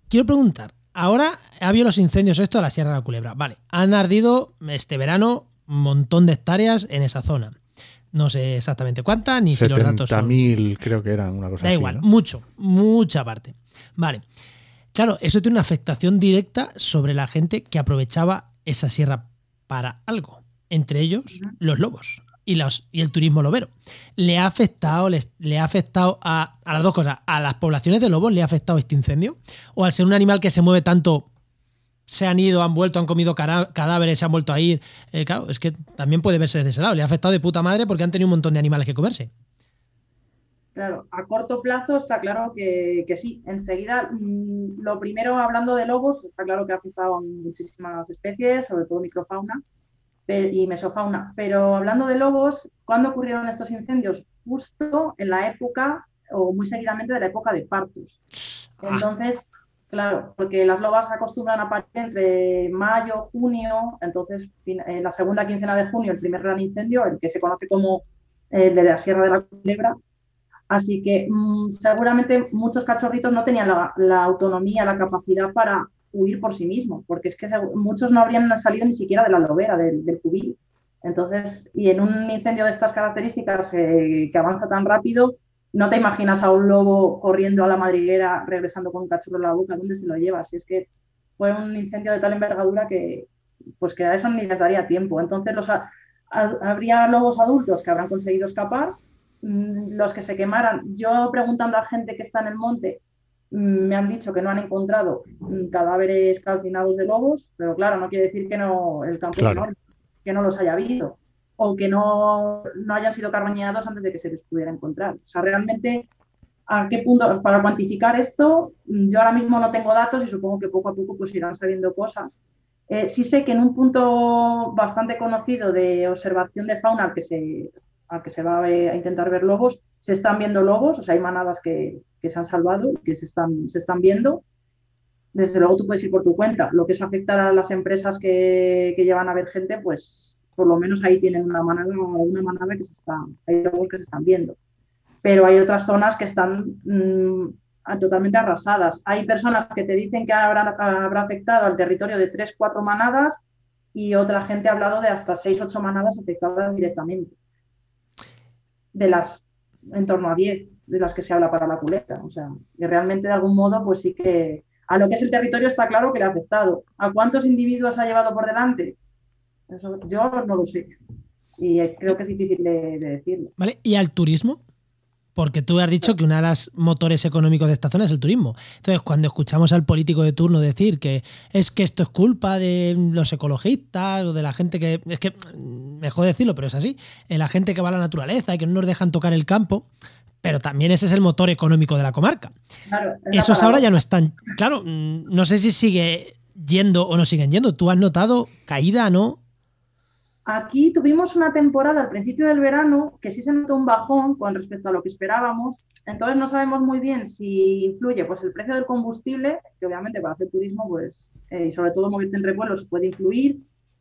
quiero preguntar, ahora ha habido los incendios esto de la Sierra de la Culebra. Vale, han ardido este verano un montón de hectáreas en esa zona. No sé exactamente cuántas, ni si los datos son... mil creo que eran una cosa da igual, mucho, mucha parte. Vale. Claro, eso tiene una afectación directa sobre la gente que aprovechaba esa sierra para algo, entre ellos los lobos y, los, y el turismo lobero. ¿Le ha afectado, le ha afectado a, las dos cosas? ¿A las poblaciones de lobos le ha afectado este incendio? ¿O al ser un animal que se mueve tanto, se han ido, han vuelto, han comido cadáveres, se han vuelto a ir? Eh, claro, es que también puede verse desde ese lado. Le ha afectado de puta madre porque han tenido un montón de animales que comerse. Claro, a corto plazo está claro que, sí. Enseguida, mm, lo primero hablando de lobos, está claro que ha afectado a muchísimas especies, sobre todo microfauna y mesofauna. Pero hablando de lobos, ¿cuándo ocurrieron estos incendios? Justo en la época, o muy seguidamente de la época de partos. Ah. Entonces, claro, porque las lobas acostumbran a partir entre mayo, junio, entonces en la segunda quincena de junio, el primer gran incendio, el que se conoce como el de la Sierra de la Culebra, Así que mm, seguramente muchos cachorritos no tenían la, autonomía, la capacidad para huir por sí mismos, porque es que muchos no habrían salido ni siquiera de la lobera, del, cubil. Entonces, y en un incendio de estas características eh, que avanza tan rápido, no te imaginas a un lobo corriendo a la madriguera, regresando con un cachorro en la boca, ¿dónde se lo lleva? Si es que fue un incendio de tal envergadura que, pues que a eso ni les daría tiempo. Entonces los, habría lobos adultos que habrán conseguido escapar, los que se quemaran. Yo preguntando a gente que está en el monte, mm, me han dicho que no han encontrado mm, cadáveres calcinados de lobos, pero claro, no quiere decir que no el campo que no los haya habido o que no, no hayan sido carroñados antes de que se les pudiera encontrar. O sea, realmente, ¿a qué punto? Para cuantificar esto, yo ahora mismo no tengo datos y supongo que poco a poco pues irán sabiendo cosas. Eh, sí sé que en un punto bastante conocido de observación de fauna que se, al que se va a, intentar ver lobos, se están viendo lobos, o sea, hay manadas que, que se han salvado, que se están, se están viendo. Desde luego tú puedes ir por tu cuenta. Lo que es afectar a las empresas que, que llevan a ver gente, pues por lo menos ahí tienen una manada, una manada que se está, hay lobos que se están viendo. Pero hay otras zonas que están mm, totalmente arrasadas. Hay personas que te dicen que habrá, habrá afectado al territorio de 3, 4 manadas y otra gente ha hablado de hasta 6, 8 manadas afectadas directamente. De las en torno a 10 de las que se habla para la culeta. O sea, que realmente de algún modo, pues sí que a lo que es el territorio está claro que le ha afectado. ¿A cuántos individuos ha llevado por delante? Eso yo no lo sé. Y creo que es difícil de, de decirlo. ¿Vale? ¿Y al turismo? Porque tú has dicho que uno de los motores económicos de esta zona es el turismo. Entonces, cuando escuchamos al político de turno decir que es que esto es culpa de los ecologistas o de la gente que, es que, mejor decirlo, pero es así, la gente que va a la naturaleza y que no nos dejan tocar el campo, pero también ese es el motor económico de la comarca. Claro, Esos ahora ya no están, claro, no sé si sigue yendo o no siguen yendo. ¿Tú has notado caída, no? Aquí tuvimos una temporada al principio del verano que sí se notó un bajón con respecto a lo que esperábamos. Entonces no sabemos muy bien si influye pues el precio del combustible, que obviamente para hacer turismo pues eh, y sobre todo moverte entre vuelos puede influir.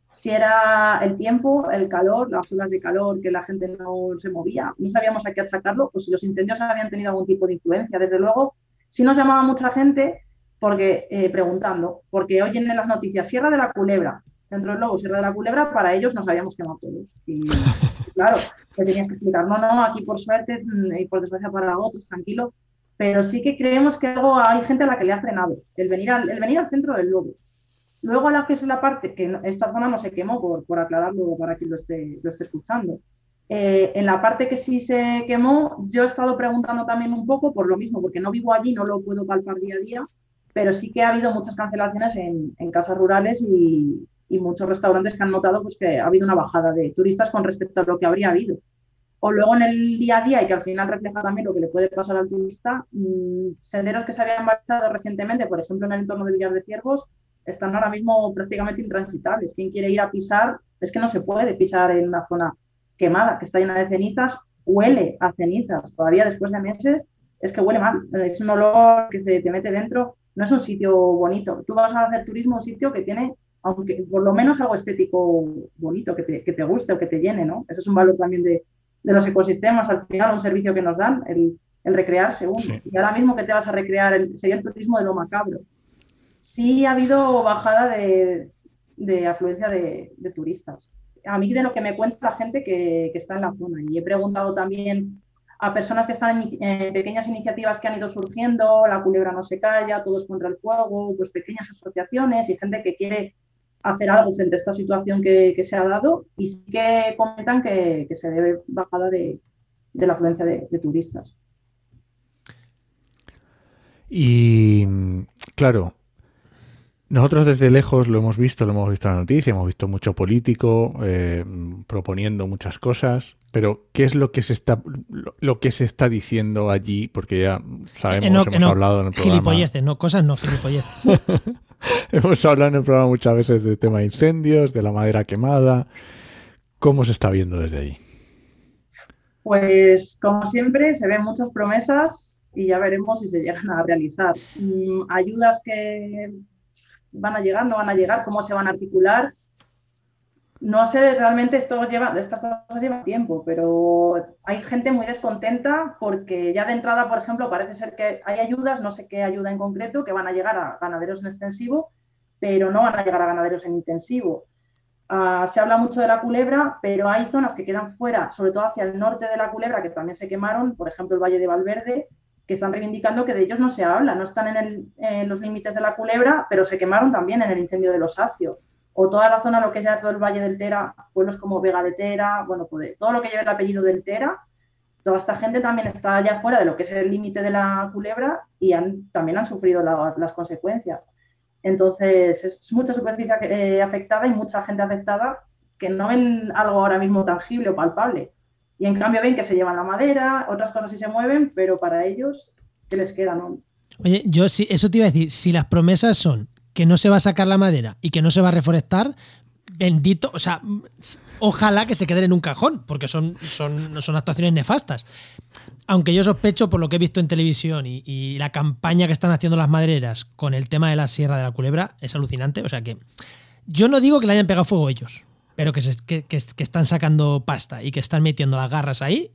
Si era el tiempo, el calor, las olas de calor, que la gente no se movía, no sabíamos a qué achacarlo, pues si los incendios habían tenido algún tipo de influencia. Desde luego, sí nos llamaba mucha gente porque eh, preguntando, porque oyen en las noticias Sierra de la Culebra, dentro del lobo Sierra de la Culebra, para ellos nos habíamos quemado todos. Y claro, te tenías que explicar, no, no, aquí por suerte mm, y por desgracia para otros, tranquilo, pero sí que creemos que algo hay gente a la que le ha frenado, el venir al, el venir al centro del lobo. Luego a la que es la parte, que esta zona no se quemó, por, por aclararlo para quien lo esté, lo esté escuchando. Eh, en la parte que sí se quemó, yo he estado preguntando también un poco por lo mismo, porque no vivo allí, no lo puedo palpar día a día, pero sí que ha habido muchas cancelaciones en, en casas rurales y, y muchos restaurantes que han notado pues, que ha habido una bajada de turistas con respecto a lo que habría habido. O luego en el día a día, y que al final refleja también lo que le puede pasar al turista, mmm, senderos que se habían bajado recientemente, por ejemplo en el entorno de Villar de Ciervos, están ahora mismo prácticamente intransitables. Quien quiere ir a pisar, es que no se puede pisar en una zona quemada, que está llena de cenizas, huele a cenizas. Todavía después de meses, es que huele mal. Es un olor que se te mete dentro. No es un sitio bonito. Tú vas a hacer turismo a un sitio que tiene aunque por lo menos algo estético bonito, que te, que te guste o que te llene, ¿no? Eso es un valor también de, de los ecosistemas, al final un servicio que nos dan, el, el recrearse uno. Y ahora mismo que te vas a recrear, el, sería el turismo de lo macabro. Sí ha habido bajada de, de afluencia de, de, turistas. A mí de lo que me cuenta la gente que, que está en la zona. Y he preguntado también a personas que están en, pequeñas iniciativas que han ido surgiendo, la culebra no se calla, todos contra el fuego, pues pequeñas asociaciones y gente que quiere hacer algo frente a esta situación que, se ha dado y sí que comentan que, se debe bajada de, la afluencia de, turistas. Y claro, nosotros desde lejos lo hemos visto, lo hemos visto en la noticia, hemos visto mucho político eh, proponiendo muchas cosas, pero ¿qué es lo que se está lo, que se está diciendo allí? Porque ya sabemos, hemos hablado en el programa. Gilipolleces, no cosas, no gilipolleces. Hemos hablado en el programa muchas veces del tema de incendios, de la madera quemada. ¿Cómo se está viendo desde ahí? Pues como siempre se ven muchas promesas y ya veremos si se llegan a realizar. Mm, ayudas que van a llegar, no van a llegar, cómo se van a articular no sé, realmente esto lleva, estas cosas llevan tiempo, pero hay gente muy descontenta porque ya de entrada, por ejemplo, parece ser que hay ayudas, no sé qué ayuda en concreto, que van a llegar a ganaderos en extensivo, pero no van a llegar a ganaderos en intensivo. Uh, se habla mucho de la culebra, pero hay zonas que quedan fuera, sobre todo hacia el norte de la culebra, que también se quemaron, por ejemplo, el Valle de Valverde, que están reivindicando que de ellos no se habla, no están en, los límites de la culebra, pero se quemaron también en el incendio de los Acios. O toda la zona, lo que es ya todo el Valle del Tera, pueblos como Vega de Tera, bueno, pues todo lo que lleva el apellido del Tera, toda esta gente también está allá fuera de lo que es el límite de la culebra y también han sufrido las consecuencias. Entonces, es mucha superficie eh, afectada y mucha gente afectada que no ven algo ahora mismo tangible o palpable. Y en cambio ven que se llevan la madera, otras cosas sí se mueven, pero para ellos, ¿qué les queda? No? Oye, yo sí, eso te iba a decir, si las promesas son que no se va a sacar la madera y que no se va a reforestar, bendito, o sea, ojalá que se queden en un cajón, porque son, son, son actuaciones nefastas. Aunque yo sospecho, por lo que he visto en televisión y, la campaña que están haciendo las madereras con el tema de la Sierra de la Culebra, es alucinante. O sea que yo no digo que le hayan pegado fuego ellos, pero que, que, están sacando pasta y que están metiendo las garras ahí,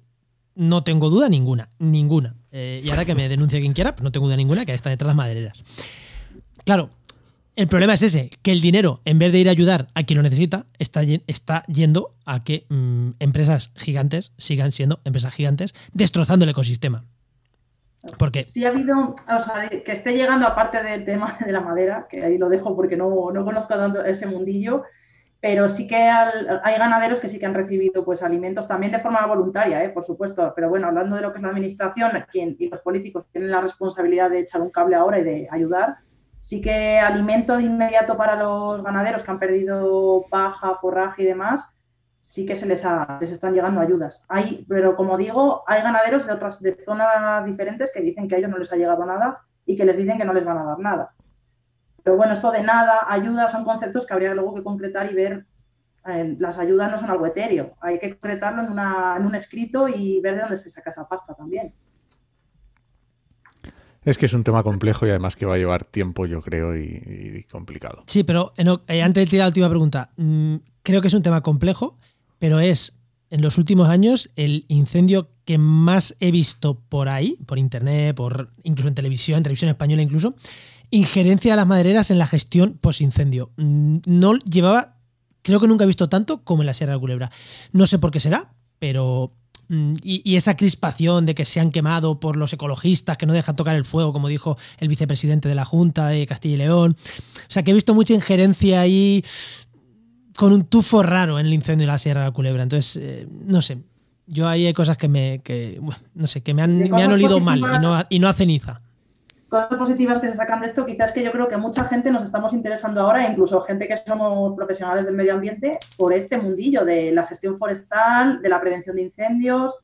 no tengo duda ninguna, ninguna. Eh, y ahora que me denuncie quien quiera, pues no tengo duda ninguna que están detrás las madereras. Claro, el problema es ese, que el dinero, en vez de ir a ayudar a quien lo necesita, está, está yendo a que mm, empresas gigantes sigan siendo empresas gigantes, destrozando el ecosistema. Porque... Sí ha habido, o sea, que esté llegando aparte del tema de la madera, que ahí lo dejo porque no, no conozco tanto ese mundillo, pero sí que hay ganaderos que sí que han recibido pues alimentos también de forma voluntaria, ¿eh? por supuesto, pero bueno, hablando de lo que es la administración quien, y los políticos tienen la responsabilidad de echar un cable ahora y de ayudar, Sí que alimento de inmediato para los ganaderos que han perdido paja, forraje y demás, sí que se les, les están llegando ayudas. Hay, pero como digo, hay ganaderos de otras de zonas diferentes que dicen que a ellos no les ha llegado nada y que les dicen que no les van a dar nada. Pero bueno, esto de nada, ayuda, son conceptos que habría luego que concretar y ver. Eh, las ayudas no son algo etéreo, hay que concretarlo en, en un escrito y ver de dónde se saca esa pasta también. Es que es un tema complejo y además que va a llevar tiempo, yo creo, y, complicado. Sí, pero eh, antes de tirar la última pregunta, mm, creo que es un tema complejo, pero es en los últimos años el incendio que más he visto por ahí, por internet, por incluso en televisión, en televisión española incluso, injerencia de las madereras en la gestión post-incendio. Mm, no llevaba, creo que nunca he visto tanto como en la Sierra de Culebra. No sé por qué será, pero Mm, y, esa crispación de que se han quemado por los ecologistas que no dejan tocar el fuego, como dijo el vicepresidente de la Junta de Castilla y León. O sea, que he visto mucha injerencia ahí con un tufo raro en el incendio de la Sierra de la Culebra. Entonces, eh, no sé. Yo ahí hay cosas que me, no sé, que me han, me han olido mal y no, y no a ceniza cosas positivas que se sacan de esto, quizás que yo creo que mucha gente nos estamos interesando ahora, incluso gente que somos profesionales del medio ambiente, por este mundillo de la gestión forestal, de la prevención de incendios,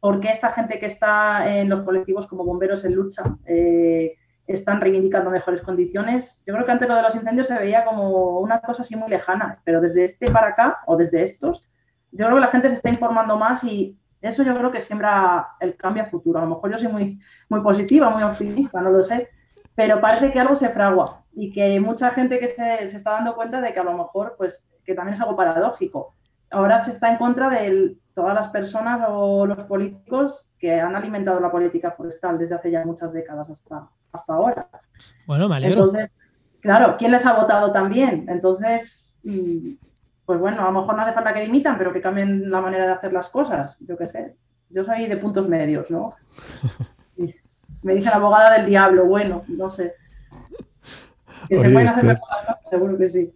por qué esta gente que está en los colectivos como bomberos en lucha eh, están reivindicando mejores condiciones. Yo creo que antes lo de los incendios se veía como una cosa así muy lejana, pero desde este para acá, o desde estos, yo creo que la gente se está informando más y eso yo creo que siembra el cambio a futuro. A lo mejor yo soy muy, muy positiva, muy optimista, no lo sé, pero parece que algo se fragua y que hay mucha gente que se, se, está dando cuenta de que a lo mejor, pues, que también es algo paradójico. Ahora se está en contra de todas las personas o los políticos que han alimentado la política forestal desde hace ya muchas décadas hasta, hasta ahora. Bueno, me alegro. Entonces, claro, ¿quién les ha votado también? Entonces, mm, pues bueno, a lo mejor no hace falta que dimitan, pero que cambien la manera de hacer las cosas, yo qué sé. Yo soy de puntos medios, ¿no? Me dice la abogada del diablo, bueno, no sé. Que se pueden hacer las cosas, seguro que sí.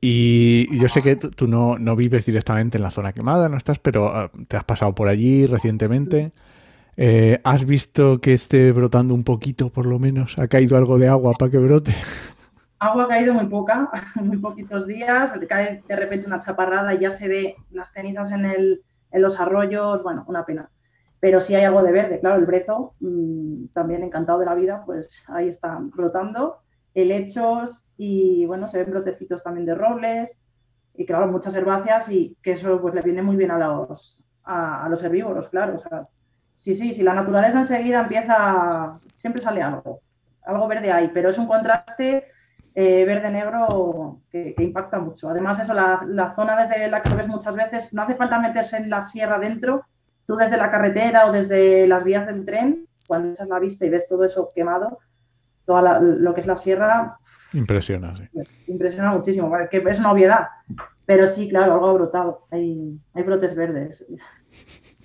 Y yo sé que tú no, vives directamente en la zona quemada, no estás, pero ah, te has pasado por allí recientemente. Eh, ¿Has visto que esté brotando un poquito, por lo menos? ¿Ha caído algo de agua para que brote? Agua ha caído muy poca, muy poquitos días, cae de repente una chaparrada y ya se ve las cenizas en, el, en los arroyos, bueno, una pena. Pero sí hay algo de verde, claro, el brezo, mm, también encantado de la vida, pues ahí están brotando, helechos y bueno, se ven brotecitos también de robles y claro, muchas herbáceas y que eso pues le viene muy bien a los, a, los herbívoros, claro. Sí, sí, sí, la naturaleza enseguida empieza, siempre sale algo, algo verde ahí, pero es un contraste eh, verde-negro que, impacta mucho. Además, eso, la, zona desde la que ves muchas veces, no hace falta meterse en la sierra dentro, tú desde la carretera o desde las vías del tren, cuando echas la vista y ves todo eso quemado, todo lo que es la sierra... Impresiona, sí. Impresiona muchísimo, que es una obviedad. Pero sí, claro, algo ha brotado. Hay, hay brotes verdes.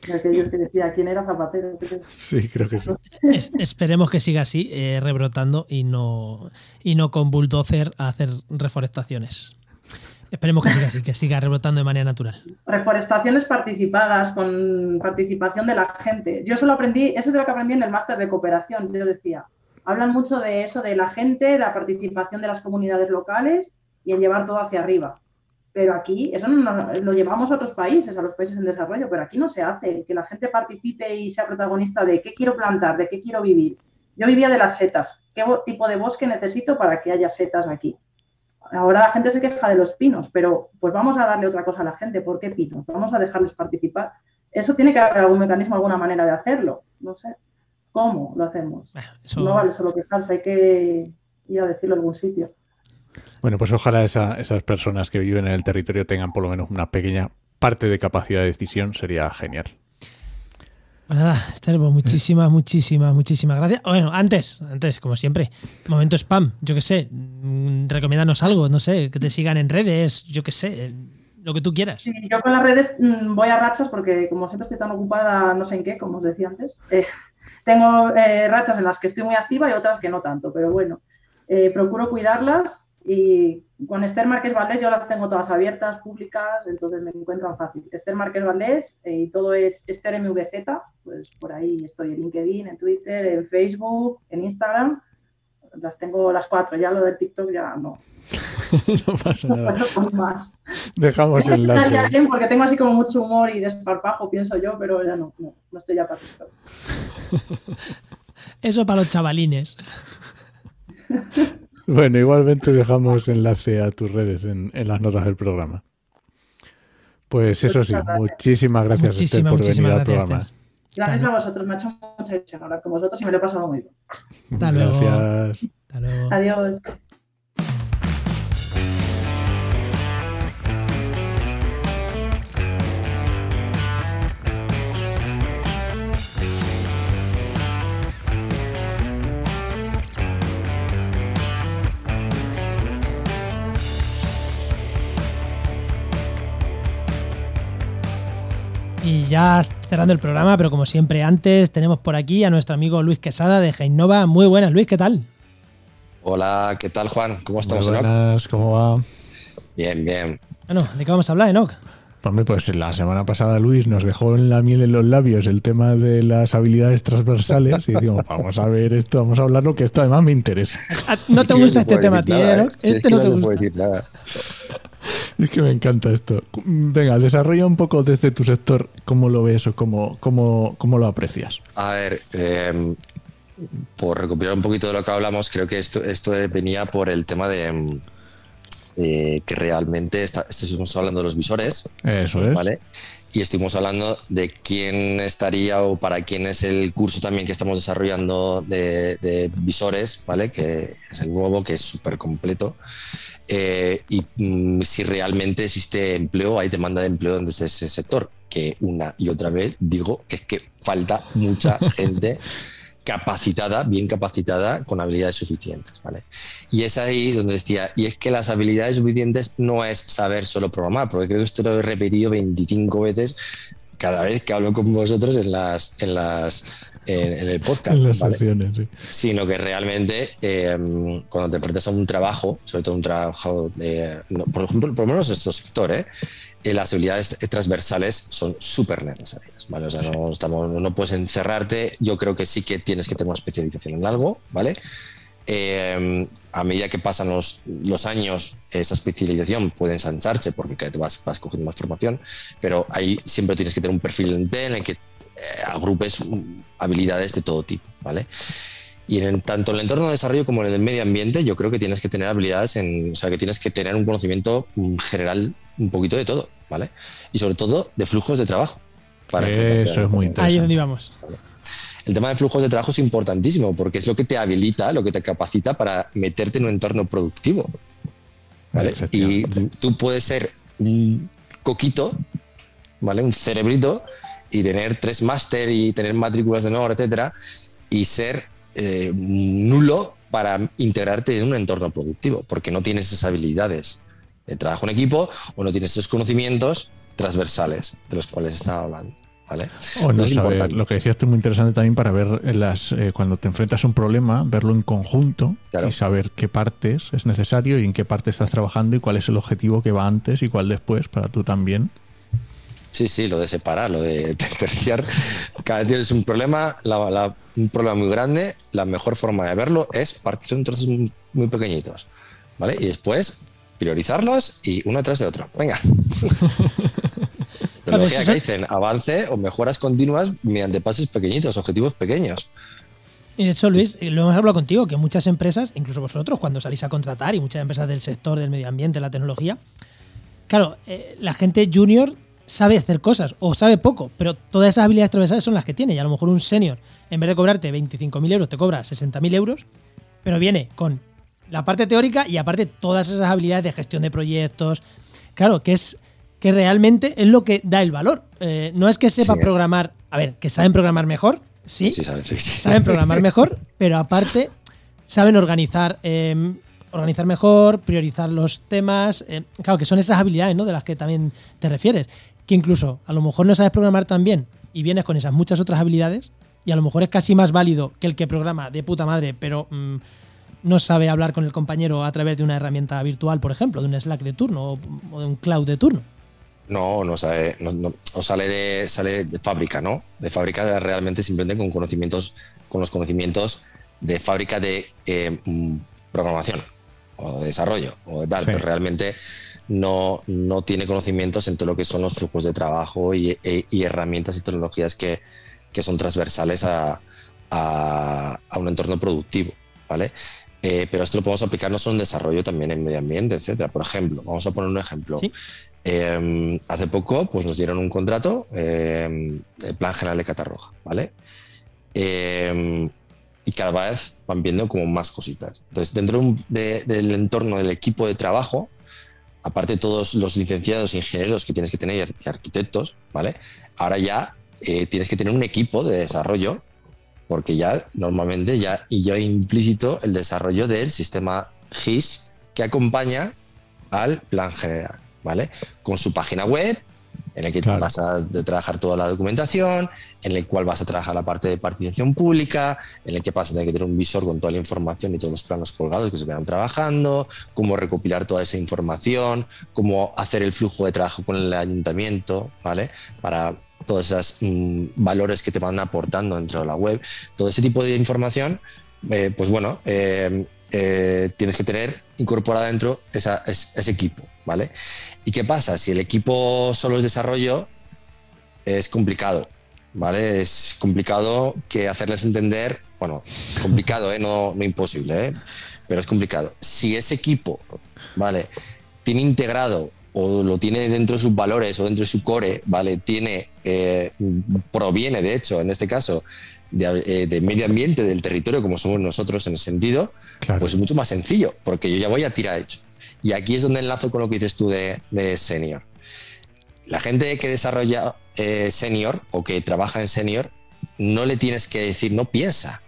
De aquellos que decía quién era Zapatero. Sí, creo que sí. Es- esperemos que siga así, eh, rebrotando y no, y no con bulldozer a hacer reforestaciones. Esperemos que siga así, que siga rebrotando de manera natural. Reforestaciones participadas, con participación de la gente. Yo solo aprendí, eso es de lo que aprendí en el máster de cooperación, yo decía. Hablan mucho de eso, de la gente, la participación de las comunidades locales y en llevar todo hacia arriba. Pero aquí, eso no lo llevamos a otros países, a los países en desarrollo, pero aquí no se hace, que la gente participe y sea protagonista de qué quiero plantar, de qué quiero vivir. Yo vivía de las setas, qué tipo de bosque necesito para que haya setas aquí. Ahora la gente se queja de los pinos, pero pues vamos a darle otra cosa a la gente. ¿Por qué pinos? Vamos a dejarles participar. Eso tiene que haber algún mecanismo, alguna manera de hacerlo. No sé. ¿Cómo lo hacemos? Eso- No vale solo quejarse, hay que ir a decirlo en algún sitio. Bueno, pues ojalá esa- esas personas que viven en el territorio tengan por lo menos una pequeña parte de capacidad de decisión. Sería genial. Pues nada, Esther, pues muchísimas, muchísimas, muchísimas gracias. Bueno, antes, antes, como siempre, momento spam, yo qué sé, mm, recomiéndanos algo, no sé, que te sigan en redes, yo qué sé, lo que tú quieras. Sí, yo con las redes mm, voy a rachas porque como siempre estoy tan ocupada, no sé en qué, como os decía antes, eh, tengo eh, rachas en las que estoy muy activa y otras que no tanto, pero bueno, eh, procuro cuidarlas y con Esther Márquez Valdés yo las tengo todas abiertas, públicas, entonces me encuentran fácil. Esther Márquez Valdés eh, y todo es Esther MVZ, pues por ahí estoy en LinkedIn, en Twitter, en Facebook, en Instagram, las tengo las cuatro, ya lo del TikTok ya no, no pasa no nada. puedo con más. Dejamos ya enlace. porque tengo así como mucho humor y desparpajo, pienso yo, pero ya no, no, no estoy ya para TikTok. Eso para los chavalines. Bueno, igualmente dejamos enlace a tus redes en, en las notas del programa. Pues eso sí, gracias. muchísimas gracias Esther, Muchísimas, por venir al programa. Esther. Gracias a vosotros, me ha hecho mucha ilusión hablar con vosotros y me lo he pasado muy bien. Hasta luego. Gracias. Hasta luego. Adiós. Y ya cerrando el programa, pero como siempre antes, tenemos por aquí a nuestro amigo Luis Quesada de Geinova. Muy buenas, Luis, ¿qué tal? Hola, ¿qué tal Juan? ¿Cómo Muy estamos, Enoch? buenas, ¿cómo va? Bien, bien. Bueno, ¿de qué vamos a hablar, Enoch? Hombre, pues la semana pasada Luis nos dejó en la miel en los labios el tema de las habilidades transversales y digo, vamos a ver esto, vamos a hablarlo, que esto además me interesa. Ah, ¿No te gusta este tema Enoch? ¿eh? Es Este que no te gusta. puede decir nada. Es que me encanta esto. Venga, desarrolla un poco desde tu sector cómo lo ves o cómo, cómo, cómo lo aprecias. A ver, eh, por recopilar un poquito de lo que hablamos, creo que esto, esto venía por el tema de mm, eh, que realmente está, estuvimos hablando de los visores, Eso es. ¿vale? Y estuvimos hablando de quién estaría o para quién es el curso también que estamos desarrollando de, de visores, ¿vale? Que es el nuevo, que es súper completo. Eh, y mm, si realmente existe empleo, hay demanda de empleo en ese, ese sector. Que una y otra vez digo que es que falta mucha gente capacitada, bien capacitada, con habilidades suficientes, ¿vale? Y es ahí donde decía, y es que las habilidades suficientes no es saber solo programar, porque creo que esto lo he repetido 25 veces cada vez que hablo con vosotros en las en las en, en el podcast, las ¿vale? sesiones, sí. sino que realmente eh, cuando te enfrentas a un trabajo, sobre todo un trabajo, no, por ejemplo, por lo menos en este sector, ¿eh? Las habilidades transversales son súper necesarias, ¿vale? O sea, no, estamos, no puedes encerrarte, yo creo que sí que tienes que tener una especialización en algo, ¿vale? Eh, a medida que pasan los, los, años, esa especialización puede ensancharse porque vez vas, vas cogiendo más formación, pero ahí siempre tienes que tener un perfil en el que agrupes habilidades de todo tipo, ¿vale? Y en tanto en el entorno de desarrollo como en el medio ambiente, yo creo que tienes que tener habilidades, en, o sea, que tienes que tener un conocimiento mm, general un poquito de todo, ¿vale? Y sobre todo de flujos de trabajo. Para Eso es muy interesante. Ahí es donde íbamos. El tema de flujos de trabajo es importantísimo porque es lo que te habilita, lo que te capacita para meterte en un entorno productivo. ¿vale? Y tú puedes ser un coquito, ¿vale? Un cerebrito y tener tres máster y tener matrículas de honor, etcétera, y ser eh, nulo para integrarte en un entorno productivo, porque no tienes esas habilidades de trabajo en equipo o no tienes esos conocimientos transversales de los cuales estaba hablando. ¿vale? O no saber, lo que decías tú es muy interesante también para ver las, eh, cuando te enfrentas a un problema, verlo en conjunto Claro. y saber qué partes es necesario y en qué parte estás trabajando y cuál es el objetivo que va antes y cuál después para tú también. Sí, sí, lo de separar, lo de terciar. Cada vez tienes un problema, la- la- un problema muy grande, la mejor forma de verlo es partirlo en trozos muy, pequeñitos, ¿vale? Y después priorizarlos y uno tras de otro. Venga. Claro, eso- Kaizen, avance o mejoras continuas mediante pasos pequeñitos, objetivos pequeños. Y de hecho, Luis, lo hemos hablado contigo, que muchas empresas, incluso vosotros, cuando salís a contratar, y muchas empresas del sector del medio ambiente, la tecnología, claro, eh, la gente junior sabe hacer cosas o sabe poco, pero todas esas habilidades transversales son las que tiene. Y a lo mejor un senior, en vez de cobrarte 25.000 euros, te cobra 60.000 euros, pero viene con la parte teórica y aparte todas esas habilidades de gestión de proyectos. Claro, que es que realmente es lo que da el valor. Eh, no es que sepa Sí. programar, a ver, que saben programar mejor, sí, saben programar mejor, pero aparte saben organizar, eh, organizar mejor, priorizar los temas. eh, claro, que son esas habilidades ¿no? de las que también te refieres. Que incluso a lo mejor no sabes programar tan bien y vienes con esas muchas otras habilidades, y a lo mejor es casi más válido que el que programa de puta madre, pero mm, no sabe hablar con el compañero a través de una herramienta virtual, por ejemplo, de un Slack de turno o, o de un cloud de turno. No, no sale, no, no- o sale de, sale de fábrica, ¿no? De fábrica realmente simplemente con conocimientos, con los conocimientos de fábrica de eh, mm, programación o de desarrollo o de tal, Sí. pero realmente no, no tiene conocimientos en todo lo que son los flujos de trabajo y, e- y herramientas y tecnologías que, que son transversales a, a- a un entorno productivo, ¿vale? Eh, pero esto lo podemos aplicar no solo en desarrollo, también en medio ambiente, etcétera. Por ejemplo, vamos a poner un ejemplo. Sí. Eh, hace poco pues nos dieron un contrato eh, de Plan General de Catarroja, ¿vale? Eh, y cada vez van viendo como más cositas. Entonces, dentro de un- de- del entorno del equipo de trabajo, aparte todos los licenciados, ingenieros que tienes que tener y arquitectos, ¿vale? Ahora ya eh, tienes que tener un equipo de desarrollo, porque ya normalmente ya y ya implícito el desarrollo del sistema GIS que acompaña al plan general, ¿vale? Con su página web, en el que Claro. vas a trabajar toda la documentación, en el cual vas a trabajar la parte de participación pública, en el que vas a tener que tener un visor con toda la información y todos los planos colgados que se vayan trabajando, cómo recopilar toda esa información, cómo hacer el flujo de trabajo con el ayuntamiento, ¿vale? Para todos esos mm, valores que te van aportando dentro de la web, todo ese tipo de información, eh, pues bueno, eh, eh, tienes que tener incorporada dentro ese equipo, ¿vale? ¿Y qué pasa? Si el equipo solo es desarrollo, es complicado, ¿vale? Es complicado que hacerles entender, bueno, complicado, no, no imposible, pero es complicado. Si ese equipo, ¿vale? Tiene integrado o lo tiene dentro de sus valores o dentro de su core, ¿vale? Tiene, proviene, de hecho, en este caso, de, eh, de medio ambiente, del territorio, como somos nosotros en ese sentido, Claro. pues es mucho más sencillo, porque yo ya voy a tirar hecho. Y aquí es donde enlazo con lo que dices tú de, de senior. La gente que desarrolla eh, senior o que trabaja en senior, no le tienes que decir, no piensa.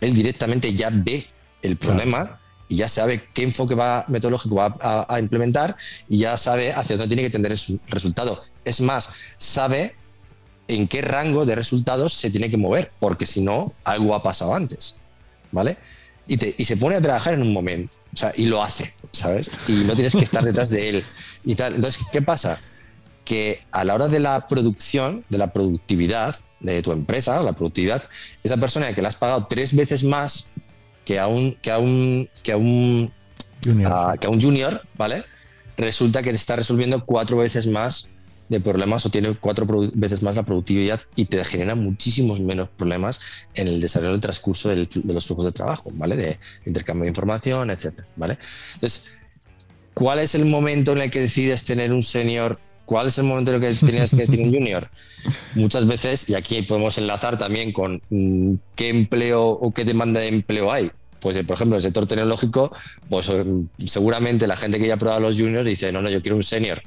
Él directamente ya ve el Claro. problema y ya sabe qué enfoque va, metodológico va a, a implementar y ya sabe hacia dónde tiene que tender el resultado. Es más, sabe en qué rango de resultados se tiene que mover, porque si no, algo ha pasado antes. ¿Vale? Y, te- y se pone a trabajar en un momento, o sea, y lo hace, ¿sabes? Y no tienes que estar detrás de él y tal. Entonces, ¿qué pasa? Que a la hora de la producción, de la productividad de tu empresa, la productividad, esa persona que le has pagado tres veces más que a un, que a un, que a un, Junior. a- que a un junior, ¿vale? Resulta que te está resolviendo cuatro veces más de problemas o tiene cuatro veces más la productividad y te genera muchísimos menos problemas en el desarrollo del transcurso de los flujos de trabajo, ¿vale? De intercambio de información, etcétera, ¿vale? Entonces, ¿cuál es el momento en el que decides tener un senior? ¿Cuál es el momento en el que tienes que decir un junior? Muchas veces, y aquí podemos enlazar también con mm, qué empleo o qué demanda de empleo hay. Pues, eh, por ejemplo, en el sector tecnológico, pues eh, seguramente la gente que ya ha probado los juniors dice, no, no, yo quiero un senior.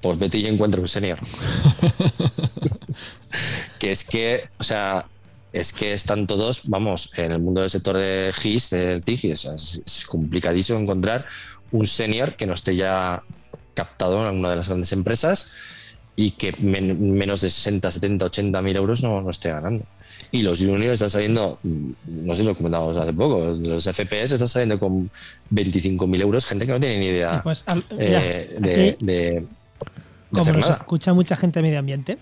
Pues vete y encuentra un senior. que es que, o sea, es que están todos, vamos, en el mundo del sector de GIS, del TIG, o sea, es, es complicadísimo encontrar un senior que no esté ya captado en alguna de las grandes empresas y que men- menos de 60, 70, 80 mil euros no, no esté ganando. Y los juniors están saliendo, no sé si lo comentábamos hace poco, los FPS están saliendo con 25 mil euros, gente que no tiene ni idea Pues, al- mira, eh, de, aquí- de- de como nos escucha mucha gente de medio ambiente,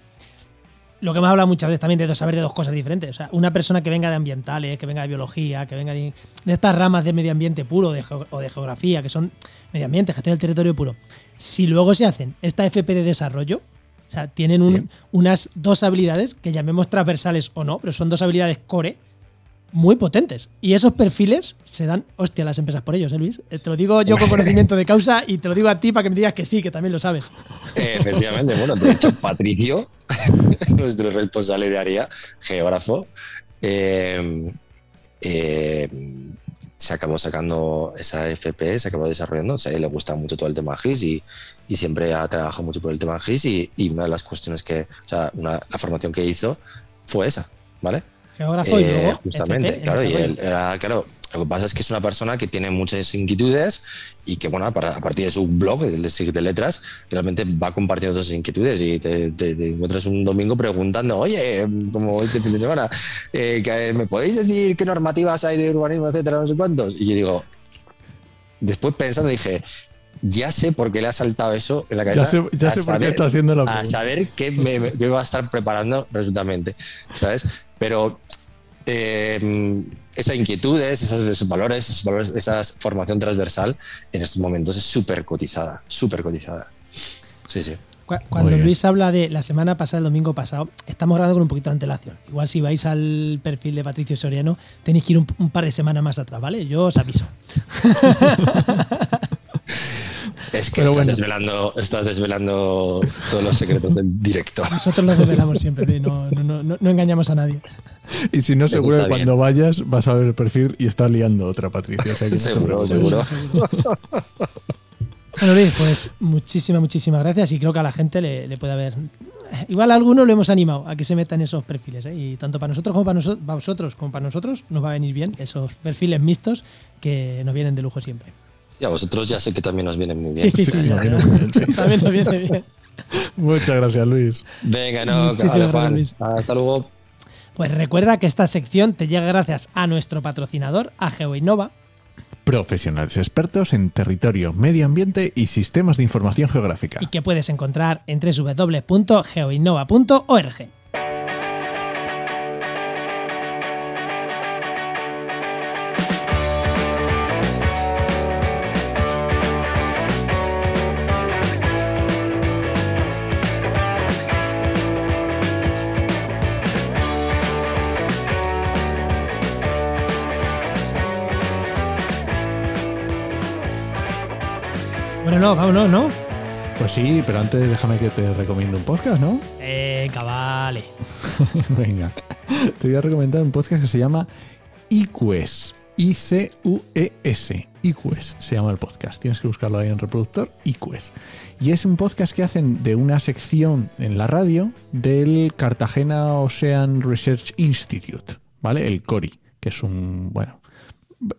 lo que hemos hablado muchas veces también de saber de dos cosas diferentes. O sea, una persona que venga de ambientales, que venga de biología, que venga de, de estas ramas de medio ambiente puro de o de geografía, que son medio ambiente, gestión del territorio puro. Si luego se hacen esta FP de desarrollo, o sea, tienen un- unas dos habilidades que llamemos transversales o no, pero son dos habilidades core muy potentes. Y esos perfiles se dan, hostia, las empresas por ellos, ¿eh, Luis? Eh, Te lo digo yo con conocimiento de causa y te lo digo a ti para que me digas que sí, que también lo sabes. Eh, efectivamente, bueno, de hecho, Patricio, nuestro responsable de área, geógrafo, eh, eh, se acabó sacando esa FP, se acabó desarrollando, o sea, a él le gusta mucho todo el tema GIS y, y siempre ha trabajado mucho por el tema GIS y, y una de las cuestiones que, o sea, una- la formación que hizo fue esa, ¿vale? Geógrafo y Eh, luego justamente, claro, y él era- claro, lo que pasa es que es una persona que tiene muchas inquietudes y que, bueno, a partir de su blog, el SIG de letras, realmente va compartiendo todas esas inquietudes y te, te- te encuentras un domingo preguntando, oye, como este fin de semana, eh, que, ¿me podéis decir qué normativas hay de urbanismo, etcétera, no sé cuántos? Y yo digo, después pensando dije, ya sé por qué le ha saltado eso en la cabeza. Ya sé, ya a sé por qué saber- está haciendo la a pregunta. saber qué me, me- qué me va a estar preparando resultamente, ¿sabes? Pero eh, esa inquietud, esas, esos valores, esos valores, esa formación transversal en estos momentos es súper cotizada, súper cotizada. Sí, sí. Cu- Cuando. Luis habla de la semana pasada, el domingo pasado, estamos grabando con un poquito de antelación. Igual si vais al perfil de Patricio Soriano, tenéis que ir un, un par de semanas más atrás, ¿vale? Yo os aviso. Es que estás, bueno. desvelando, estás desvelando todos los secretos del directo. Nosotros los desvelamos siempre, Luis, no, no, no, no- engañamos a nadie. Y si no, Me seguro que bien. cuando vayas vas a ver el perfil y está liando otra Patricia. o sea Seguro, seguro. Bueno, Luis, pues muchísimas, muchísimas gracias y creo que a la gente le, le puede haber... Igual a algunos lo hemos animado a que se metan esos perfiles, ¿eh? Y tanto para nosotros como para noso- para vosotros como para nosotros nos va a venir bien esos perfiles mixtos que nos vienen de lujo siempre. Y a vosotros ya sé que también nos vienen muy bien. Sí, sí, sí. Nos viene muy bien, sí. También nos viene bien. Muchas gracias, Luis. Venga, no, Muchísimas vale, gracias, Juan. Luis. Hasta luego. Pues recuerda que esta sección te llega gracias a nuestro patrocinador, a GeoInnova. Profesionales expertos en territorio, medio ambiente y sistemas de información geográfica. y que puedes encontrar en www.geoinnova.org. No, vámonos, ¿no? Pues sí, pero antes déjame que te recomiende un podcast, ¿no? Eh, vale. Venga. Te voy a recomendar un podcast que se llama IQS. I-C-U-E-S. IQS se llama el podcast. Tienes que buscarlo ahí en reproductor. IQS. Y es un podcast que hacen de una sección en la radio del Cartagena Ocean Research Institute, ¿vale? El CORI, que es un, bueno,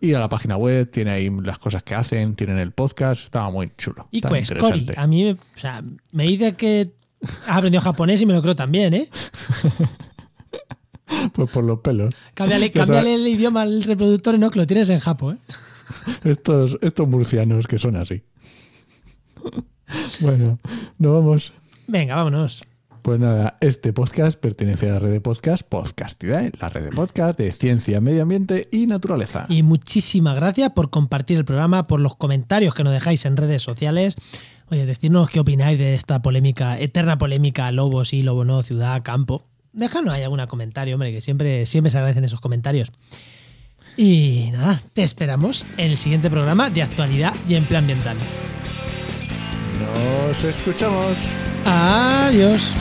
ir a la página web, tiene ahí las cosas que hacen, tienen el podcast, estaba muy chulo. Y pues, Cori, interesante. a mí, me- o sea, me dice que has aprendido japonés y me lo creo también, ¿eh? Pues por los pelos. Cámbiale, cámbiale el idioma al reproductor, no, que lo tienes en japo, ¿eh? Estos, estos murcianos que son así. Bueno, nos vamos. Venga, vámonos. Pues nada, este podcast pertenece a la red de podcast Podcastidae, la red de podcast de ciencia, medio ambiente y naturaleza. Y muchísimas gracias por compartir el programa, por los comentarios que nos dejáis en redes sociales. Oye, decirnos qué opináis de esta polémica, eterna polémica, lobo sí, lobo no, ciudad, campo. Déjanos ahí algún comentario, hombre, que siempre, siempre se agradecen esos comentarios. Y nada, te esperamos en el siguiente programa de actualidad y empleo ambiental. Nos escuchamos. Adiós.